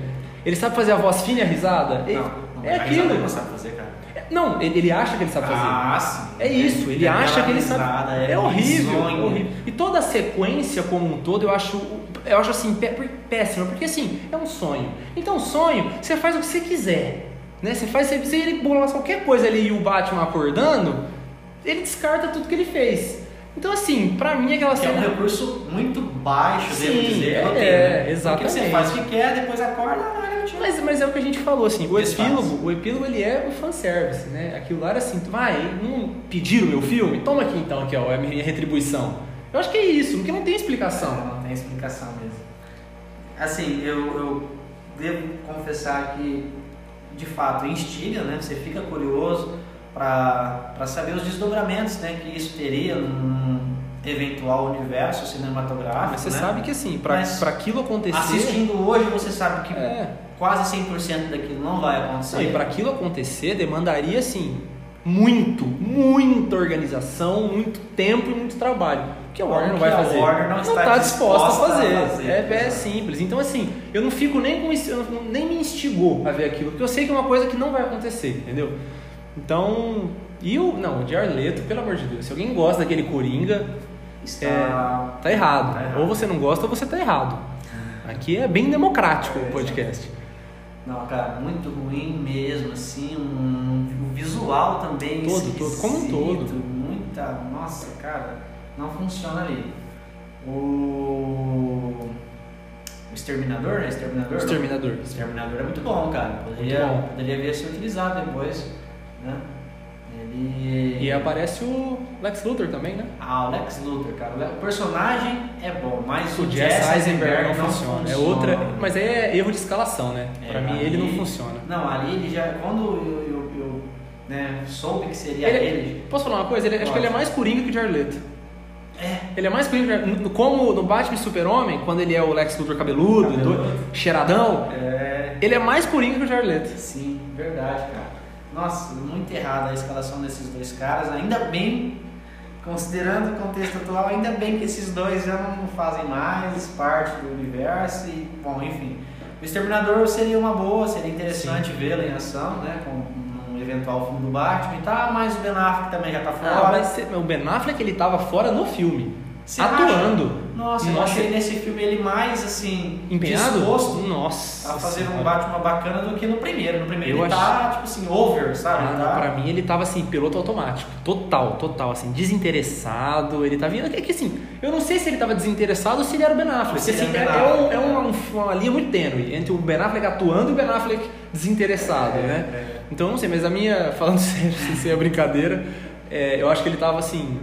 Speaker 1: Ele sabe fazer a voz fina e a risada? Ele-
Speaker 2: Não, não,
Speaker 1: é
Speaker 2: risada ele
Speaker 1: aquilo.
Speaker 2: não sabe fazer, cara.
Speaker 1: Não, ele, ele acha que ele sabe fazer.
Speaker 2: Ah, sim.
Speaker 1: É isso, ele
Speaker 2: Aquela
Speaker 1: acha que ele sabe.
Speaker 2: É,
Speaker 1: É horrível, é
Speaker 2: risonha.
Speaker 1: horrível. E toda a sequência como um todo, eu acho, eu acho assim pé- péssima, porque assim, é um sonho. Então, sonho, você faz o que você quiser, né? Você faz, se se ele bolar qualquer coisa ali e o Batman acordando, ele descarta tudo que ele fez. Então, assim, pra mim aquela
Speaker 2: Que é um
Speaker 1: cena
Speaker 2: recurso muito baixo, devo
Speaker 1: Sim,
Speaker 2: dizer.
Speaker 1: é,
Speaker 2: roteiro, né? Porque
Speaker 1: exatamente.
Speaker 2: você faz o que quer, depois acorda.
Speaker 1: Mas, mas é o que a gente falou, assim, o
Speaker 2: Desfaz.
Speaker 1: epílogo, o epílogo ele é o fanservice, né? Aquilo lá era assim, tu vai, não pediram o meu filme? Toma aqui então, aqui ó, é a minha retribuição. Eu acho que é isso, porque não tem explicação.
Speaker 2: Não, não tem explicação mesmo. Assim, eu, eu devo confessar que, de fato, instiga, né? Você fica curioso para saber os desdobramentos né, que isso teria num eventual universo cinematográfico.
Speaker 1: Mas você
Speaker 2: né?
Speaker 1: sabe que assim, pra aquilo acontecer.
Speaker 2: Assistindo hoje, você sabe que
Speaker 1: É.
Speaker 2: quase 100% daquilo não vai acontecer.
Speaker 1: Não, e para aquilo acontecer, demandaria assim muito, muita organização, muito tempo e muito trabalho. Que a Warner não vai fazer.
Speaker 2: Warner não está
Speaker 1: tá disposta,
Speaker 2: disposta
Speaker 1: a fazer.
Speaker 2: a fazer,
Speaker 1: É, é simples. Então assim, eu não fico nem com isso, eu não- nem me instigou a ver aquilo, porque eu sei que é uma coisa que não vai acontecer, entendeu? Então, e o não, o Jared Leto, pelo amor de Deus, se alguém gosta daquele Coringa,
Speaker 2: Está...
Speaker 1: é, tá errado.
Speaker 2: Tá errado.
Speaker 1: Ou você não gosta ou você tá errado. Aqui é bem democrático o podcast.
Speaker 2: Não, cara, muito ruim mesmo, assim, um, o visual também
Speaker 1: Todo, todo, como um todo.
Speaker 2: Muita, nossa, cara, não funciona ali. O, o Exterminador, né? Exterminador?
Speaker 1: Exterminador.
Speaker 2: Exterminador é muito bom, cara, poderia,
Speaker 1: Muito bom.
Speaker 2: poderia vir a ser utilizado depois, né? Ele...
Speaker 1: E aparece o Lex Luthor também, né?
Speaker 2: Ah, o Lex Luthor, cara, o personagem é bom, mas
Speaker 1: O Jesse Eisenberg não funciona. É outra, mas é erro de escalação, né?
Speaker 2: É,
Speaker 1: pra mim ele não
Speaker 2: ali-
Speaker 1: funciona.
Speaker 2: Não, ali ele já. Quando eu, eu, eu, né, soube que seria
Speaker 1: Ele-
Speaker 2: ele.
Speaker 1: Posso falar uma coisa? Ele- acho que ele é mais coringa que o Jared Leto.
Speaker 2: É.
Speaker 1: Ele é mais coringa o. Como no Batman Super-Homem, quando ele é o Lex Luthor cabeludo,
Speaker 2: Cabeludo.
Speaker 1: do- cheiradão,
Speaker 2: É.
Speaker 1: ele é mais coringa que o Jared Leto.
Speaker 2: Sim, verdade, cara. Nossa, muito errada a escalação desses dois caras. Ainda bem, considerando o contexto atual, ainda bem que esses dois já não fazem mais parte do universo. E, bom, enfim. O Exterminador seria uma boa, seria interessante vê-lo em ação, né? Com um eventual filme do Batman e tal, mas o Ben Affleck também já tá fora.
Speaker 1: Ah, mas o Ben Affleck ele tava fora no filme.
Speaker 2: Você
Speaker 1: atuando.
Speaker 2: acha? Nossa, eu achei nesse filme ele mais assim
Speaker 1: Empenhado?
Speaker 2: disposto
Speaker 1: Nossa.
Speaker 2: a fazer um
Speaker 1: Senhora.
Speaker 2: Batman bacana do que no primeiro. No primeiro
Speaker 1: Eu
Speaker 2: ele tá tipo assim over, sabe?
Speaker 1: Ah,
Speaker 2: tá...
Speaker 1: pra mim ele tava assim, piloto automático. Total, total, assim, desinteressado. Ele tá vindo. É que assim, eu não sei se ele tava desinteressado ou se ele era o Ben Affleck.
Speaker 2: Ele
Speaker 1: Assim, é, é um- é uma, uma linha muito tênue entre o Ben Affleck atuando e o Ben Affleck desinteressado,
Speaker 2: É,
Speaker 1: né?
Speaker 2: é.
Speaker 1: Então eu não sei, mas a minha, <laughs> falando sério, sem ser a brincadeira, é, eu acho que ele tava assim,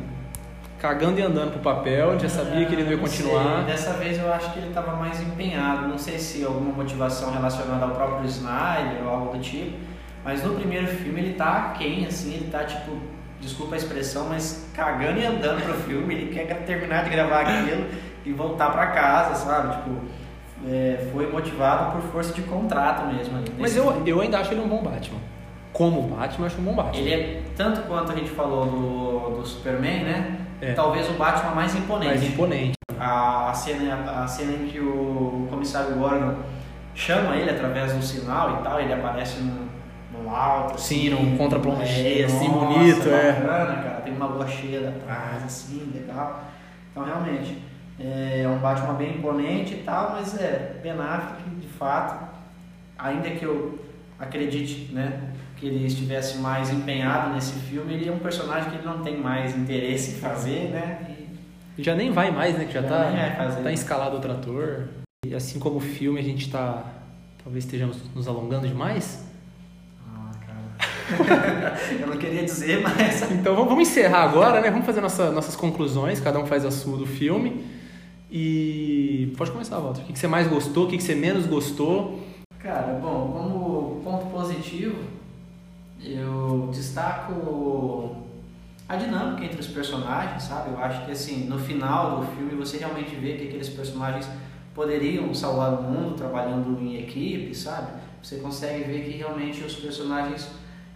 Speaker 1: cagando e andando pro papel, já sabia que ele não ia
Speaker 2: sei,
Speaker 1: continuar.
Speaker 2: Dessa vez eu acho que ele estava mais empenhado. Não sei se alguma motivação relacionada ao próprio Snyder ou algo do tipo. Mas no primeiro filme ele tá quem assim, ele tá tipo, desculpa a expressão, mas cagando e andando pro filme. Ele quer terminar de gravar aquilo e voltar pra casa, sabe? Tipo, é, foi motivado por força de contrato mesmo. ali
Speaker 1: Mas eu,
Speaker 2: filme.
Speaker 1: eu ainda acho ele um bom Batman. Como Batman, eu acho um bom Batman.
Speaker 2: Ele é tanto quanto a gente falou do, do Superman, né?
Speaker 1: É.
Speaker 2: Talvez o Batman mais imponente.
Speaker 1: mais imponente.
Speaker 2: A, a cena, a cena em que o comissário Gordon chama ele através do sinal e tal, ele aparece no, no alto.
Speaker 1: Sim,
Speaker 2: assim,
Speaker 1: num contra-plongé,
Speaker 2: é,
Speaker 1: assim,
Speaker 2: nossa,
Speaker 1: bonito, é.
Speaker 2: bacana, cara. Tem uma lua cheia atrás, assim, legal. Então, realmente, é um Batman bem imponente e tal, mas é Ben Affleck, de fato, ainda que eu acredite, né, que ele estivesse mais empenhado nesse filme, ele é um personagem que ele não tem mais interesse em fazer, né, e
Speaker 1: Já nem vai mais, né? Que já,
Speaker 2: Já
Speaker 1: tá, tá escalado outro ator. E assim como o filme, a gente tá. Talvez estejamos nos alongando demais.
Speaker 2: Ah, cara. <laughs> eu não queria dizer, mas. <laughs>
Speaker 1: Então vamos, encerrar agora, né? Vamos fazer nossa- nossas conclusões, cada um faz a sua do filme. E pode começar, Walter. O que você mais gostou, o que você menos gostou?
Speaker 2: Cara, bom, como ponto positivo, eu destaco a dinâmica entre os personagens, sabe? Eu acho que assim, no final do filme você realmente vê que aqueles personagens poderiam salvar o mundo trabalhando em equipe, sabe? Você consegue ver que realmente os personagens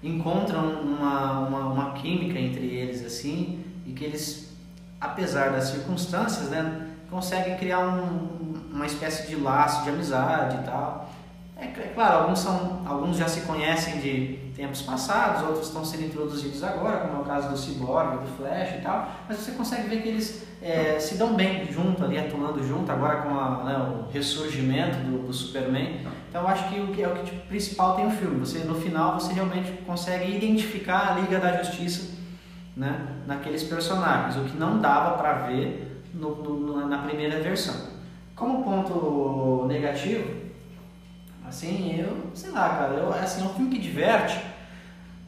Speaker 2: encontram uma, uma, uma química entre eles assim e que eles, apesar das circunstâncias, né, conseguem criar um, uma espécie de laço de amizade e tal. É, é claro, alguns, são, alguns já se conhecem de tempos passados, outros estão sendo introduzidos agora, como é o caso do Cyborg, do Flash e tal, mas você consegue ver que eles é, se dão bem junto ali, atuando junto, agora com a, né, o ressurgimento do, do Superman. Então eu acho que o que é o que tipo, principal tem o filme. Você no final você realmente consegue identificar a Liga da Justiça, né, naqueles personagens, o que não dava para ver no, no- na primeira versão. Como ponto negativo, assim, eu sei lá, cara, eu, assim, é um filme que diverte,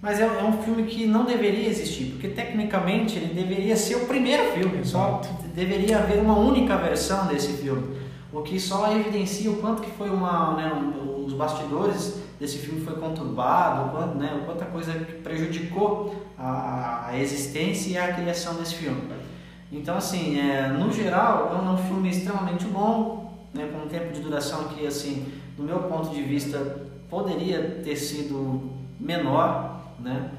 Speaker 2: mas é, é um filme que não deveria existir, porque tecnicamente ele deveria ser o primeiro filme, só deveria haver uma única versão desse filme, o que só evidencia o quanto que foi uma, né, um- os bastidores desse filme foi conturbado, o quanto, né, o quanto a coisa prejudicou a, a existência e a criação desse filme. Então, assim, é, no geral, é um filme extremamente bom, né, com um tempo de duração que, assim, do meu ponto de vista, poderia ter sido menor, né,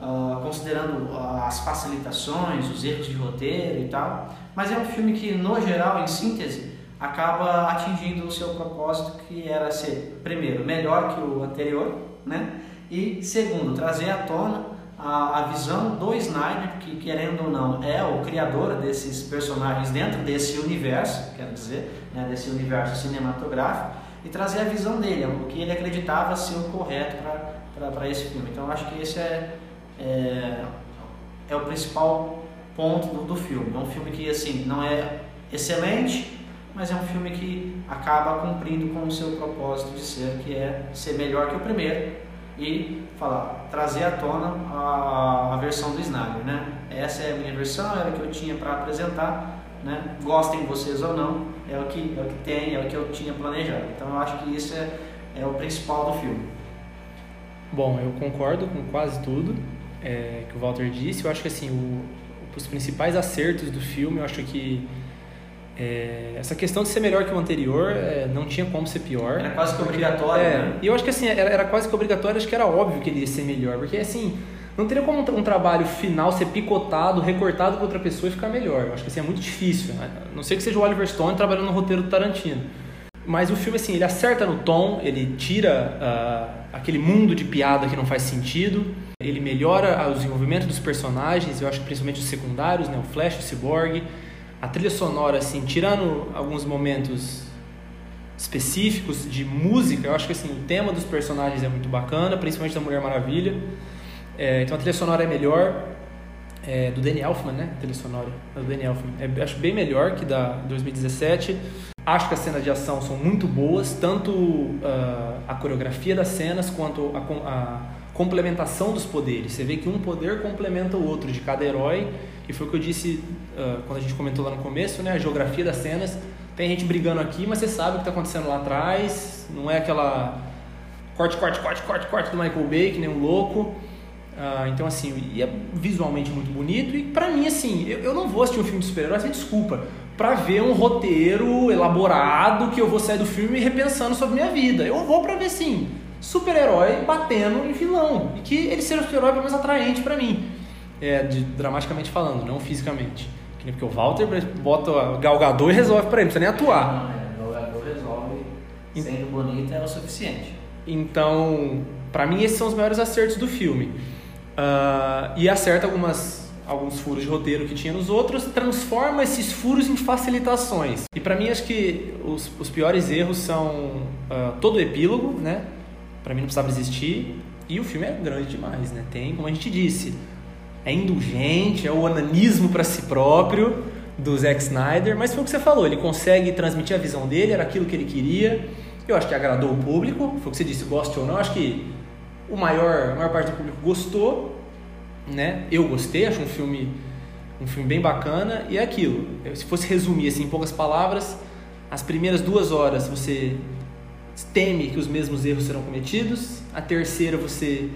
Speaker 2: ah, considerando as facilitações, os erros de roteiro e tal. Mas é um filme que, no geral, em síntese, acaba atingindo o seu propósito, que era ser, primeiro, melhor que o anterior, né, e segundo, trazer à tona a, a visão do Snyder, que querendo ou não é o criador desses personagens dentro desse universo, quero dizer, né, desse universo cinematográfico, e trazer a visão dele, o que ele acreditava ser o correto para esse filme. Então acho que esse é, é, é o principal ponto do, do filme. É um filme que assim não é excelente, mas é um filme que acaba cumprindo com o seu propósito de ser, que é ser melhor que o primeiro e falar, trazer à tona a, a versão do Snyder, né? Essa é a minha versão, era o que eu tinha para apresentar, né? Gostem vocês ou não, é o que é o que tem, é o que eu tinha planejado. Então eu acho que isso é, é o principal do filme.
Speaker 1: Bom, eu concordo com quase tudo é, que o Walter disse. Eu acho que assim, o- os principais acertos do filme, eu acho que é, essa questão de ser melhor que o anterior é, não tinha como ser pior.
Speaker 2: Era quase que obrigatório,
Speaker 1: É,
Speaker 2: né?
Speaker 1: E eu acho que assim, era, era quase que obrigatório, acho que era óbvio que ele ia ser melhor, porque assim, não teria como um, tra- trabalho final ser picotado, recortado por outra pessoa e ficar melhor. Eu acho que assim, é muito difícil, né? A não sei que seja o Oliver Stone trabalhando no roteiro do Tarantino. Mas o filme, assim, ele acerta no tom, ele tira ah, aquele mundo de piada que não faz sentido, ele melhora ah, o desenvolvimento dos personagens, eu acho principalmente os secundários, né? O Flash, o Cyborg, A trilha sonora, assim, tirando alguns momentos específicos de música, eu acho que assim, o tema dos personagens é muito bacana, principalmente da Mulher Maravilha. É, então a trilha sonora é melhor. É, do Danny Elfman, né? A trilha sonora é do Danny Elfman. É, acho bem melhor que da 2017. Acho que as cenas de ação são muito boas, tanto uh, a coreografia das cenas quanto a, a, complementação dos poderes. Você vê que um poder complementa o outro de cada herói, e foi o que eu disse uh, quando a gente comentou lá no começo, né? A geografia das cenas. Tem gente brigando aqui, mas você sabe o que está acontecendo lá atrás. Não é aquela corte, corte, corte, corte, corte do Michael Bay, que nem um louco. Uh, então, assim, e é visualmente muito bonito. E pra mim, assim, eu, eu não vou assistir um filme de super-heróis, desculpa, pra ver um roteiro elaborado que eu vou sair do filme repensando sobre minha vida. Eu vou pra ver, sim, super-herói batendo em vilão. E que ele seja um super-herói pelo menos atraente pra mim. É, de, dramaticamente falando, não fisicamente. Porque o Walter bota galgador e resolve pra ele, não precisa nem atuar.
Speaker 2: Não, é, galgador resolve, sendo bonito é o suficiente.
Speaker 1: Então, para mim, esses são os maiores acertos do filme. Uh, e acerta algumas, alguns furos de roteiro que tinha nos outros, transforma esses furos em facilitações. E para mim acho que os, os piores erros são uh, todo o epílogo, né? Para mim não precisava existir. E o filme é grande demais, né? Tem, como a gente disse, é indulgente, é o onanismo para si próprio do Zack Snyder, mas foi o que você falou, ele consegue transmitir a visão dele, era aquilo que ele queria. Eu acho que agradou o público, foi o que você disse, goste ou não, acho que o maior, a maior parte do público gostou, né? Eu gostei, acho um filme um filme bem bacana e é aquilo. Se fosse resumir assim em poucas palavras, as primeiras duas horas você teme que os mesmos erros serão cometidos, a terceira você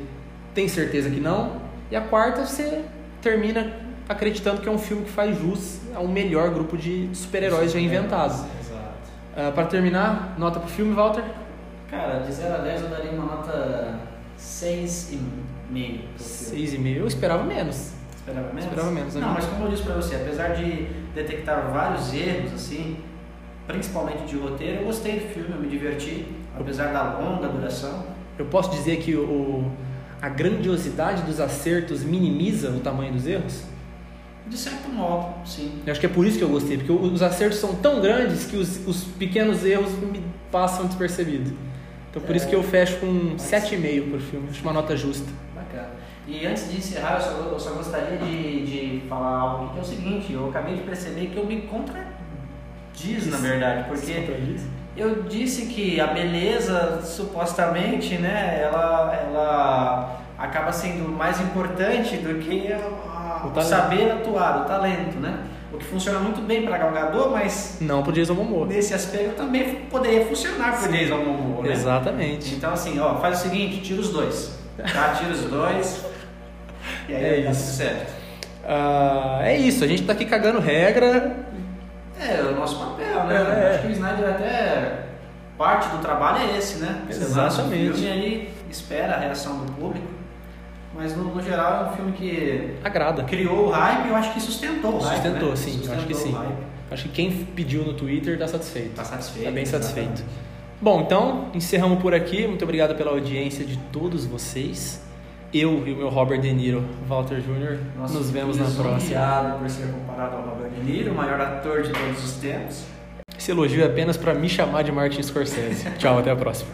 Speaker 1: tem certeza que não, e a quarta você termina acreditando que é um filme que faz jus ao melhor grupo de super-heróis já inventado.
Speaker 2: Exato.
Speaker 1: Uh, Para terminar, nota pro filme, Walter?
Speaker 2: Cara, de 0 a 10 eu daria uma nota 6,5.
Speaker 1: 6,5. Eu esperava menos.
Speaker 2: Esperava menos?
Speaker 1: Esperava menos.
Speaker 2: Não, mas como eu disse pra você, apesar de detectar vários erros, assim, principalmente de roteiro, eu gostei do filme, eu me diverti, apesar da longa duração.
Speaker 1: Eu posso dizer que o, a grandiosidade dos acertos minimiza o tamanho dos erros?
Speaker 2: De certo modo, sim.
Speaker 1: Eu acho que é por isso que eu gostei, porque os acertos são tão grandes que os, os pequenos erros me passam despercebidos. Então por é, isso que eu fecho com 7,5 por filme, acho uma nota justa.
Speaker 2: Bacana. E antes de encerrar, eu só, eu só gostaria de, de falar algo que é o seguinte, eu acabei de perceber que eu me contradiz, na verdade, porque eu disse que a beleza, supostamente, né, ela, ela acaba sendo mais importante do que a, o, o saber atuar, o talento, né? O que funciona muito bem para Gal Gadot, mas
Speaker 1: não para Jason Momoa.
Speaker 2: Nesse aspecto também poderia funcionar para Jason Momoa, né?
Speaker 1: Exatamente.
Speaker 2: Então assim, ó, faz o seguinte, tira os dois, tá? Tira os dois. E aí
Speaker 1: é
Speaker 2: tá
Speaker 1: isso.
Speaker 2: tudo certo.
Speaker 1: Uh, é isso, a gente tá aqui cagando regra.
Speaker 2: É, o nosso papel, né?
Speaker 1: É,
Speaker 2: Acho que o Snyder até parte do trabalho é esse, né? O
Speaker 1: Exatamente.
Speaker 2: filme aí espera a reação do público. Mas no, no geral é um filme que
Speaker 1: Agrada.
Speaker 2: criou o hype e eu acho que sustentou o hype.
Speaker 1: Sustentou,
Speaker 2: né?
Speaker 1: sim, eu acho que
Speaker 2: Sustentou
Speaker 1: sim. Acho que quem pediu no Twitter tá satisfeito.
Speaker 2: Tá satisfeito.
Speaker 1: Tá bem satisfeito.
Speaker 2: exatamente.
Speaker 1: Bom, então encerramos por aqui. Muito obrigado pela audiência de todos vocês. Eu e o meu Robert De Niro, Walter Jr.
Speaker 2: Nossa,
Speaker 1: Nos vemos na próxima.
Speaker 2: lisonjeado por ser comparado ao Robert De Niro, o maior ator de todos os tempos.
Speaker 1: Esse elogio é apenas para me chamar de Martin Scorsese. Tchau, até a próxima.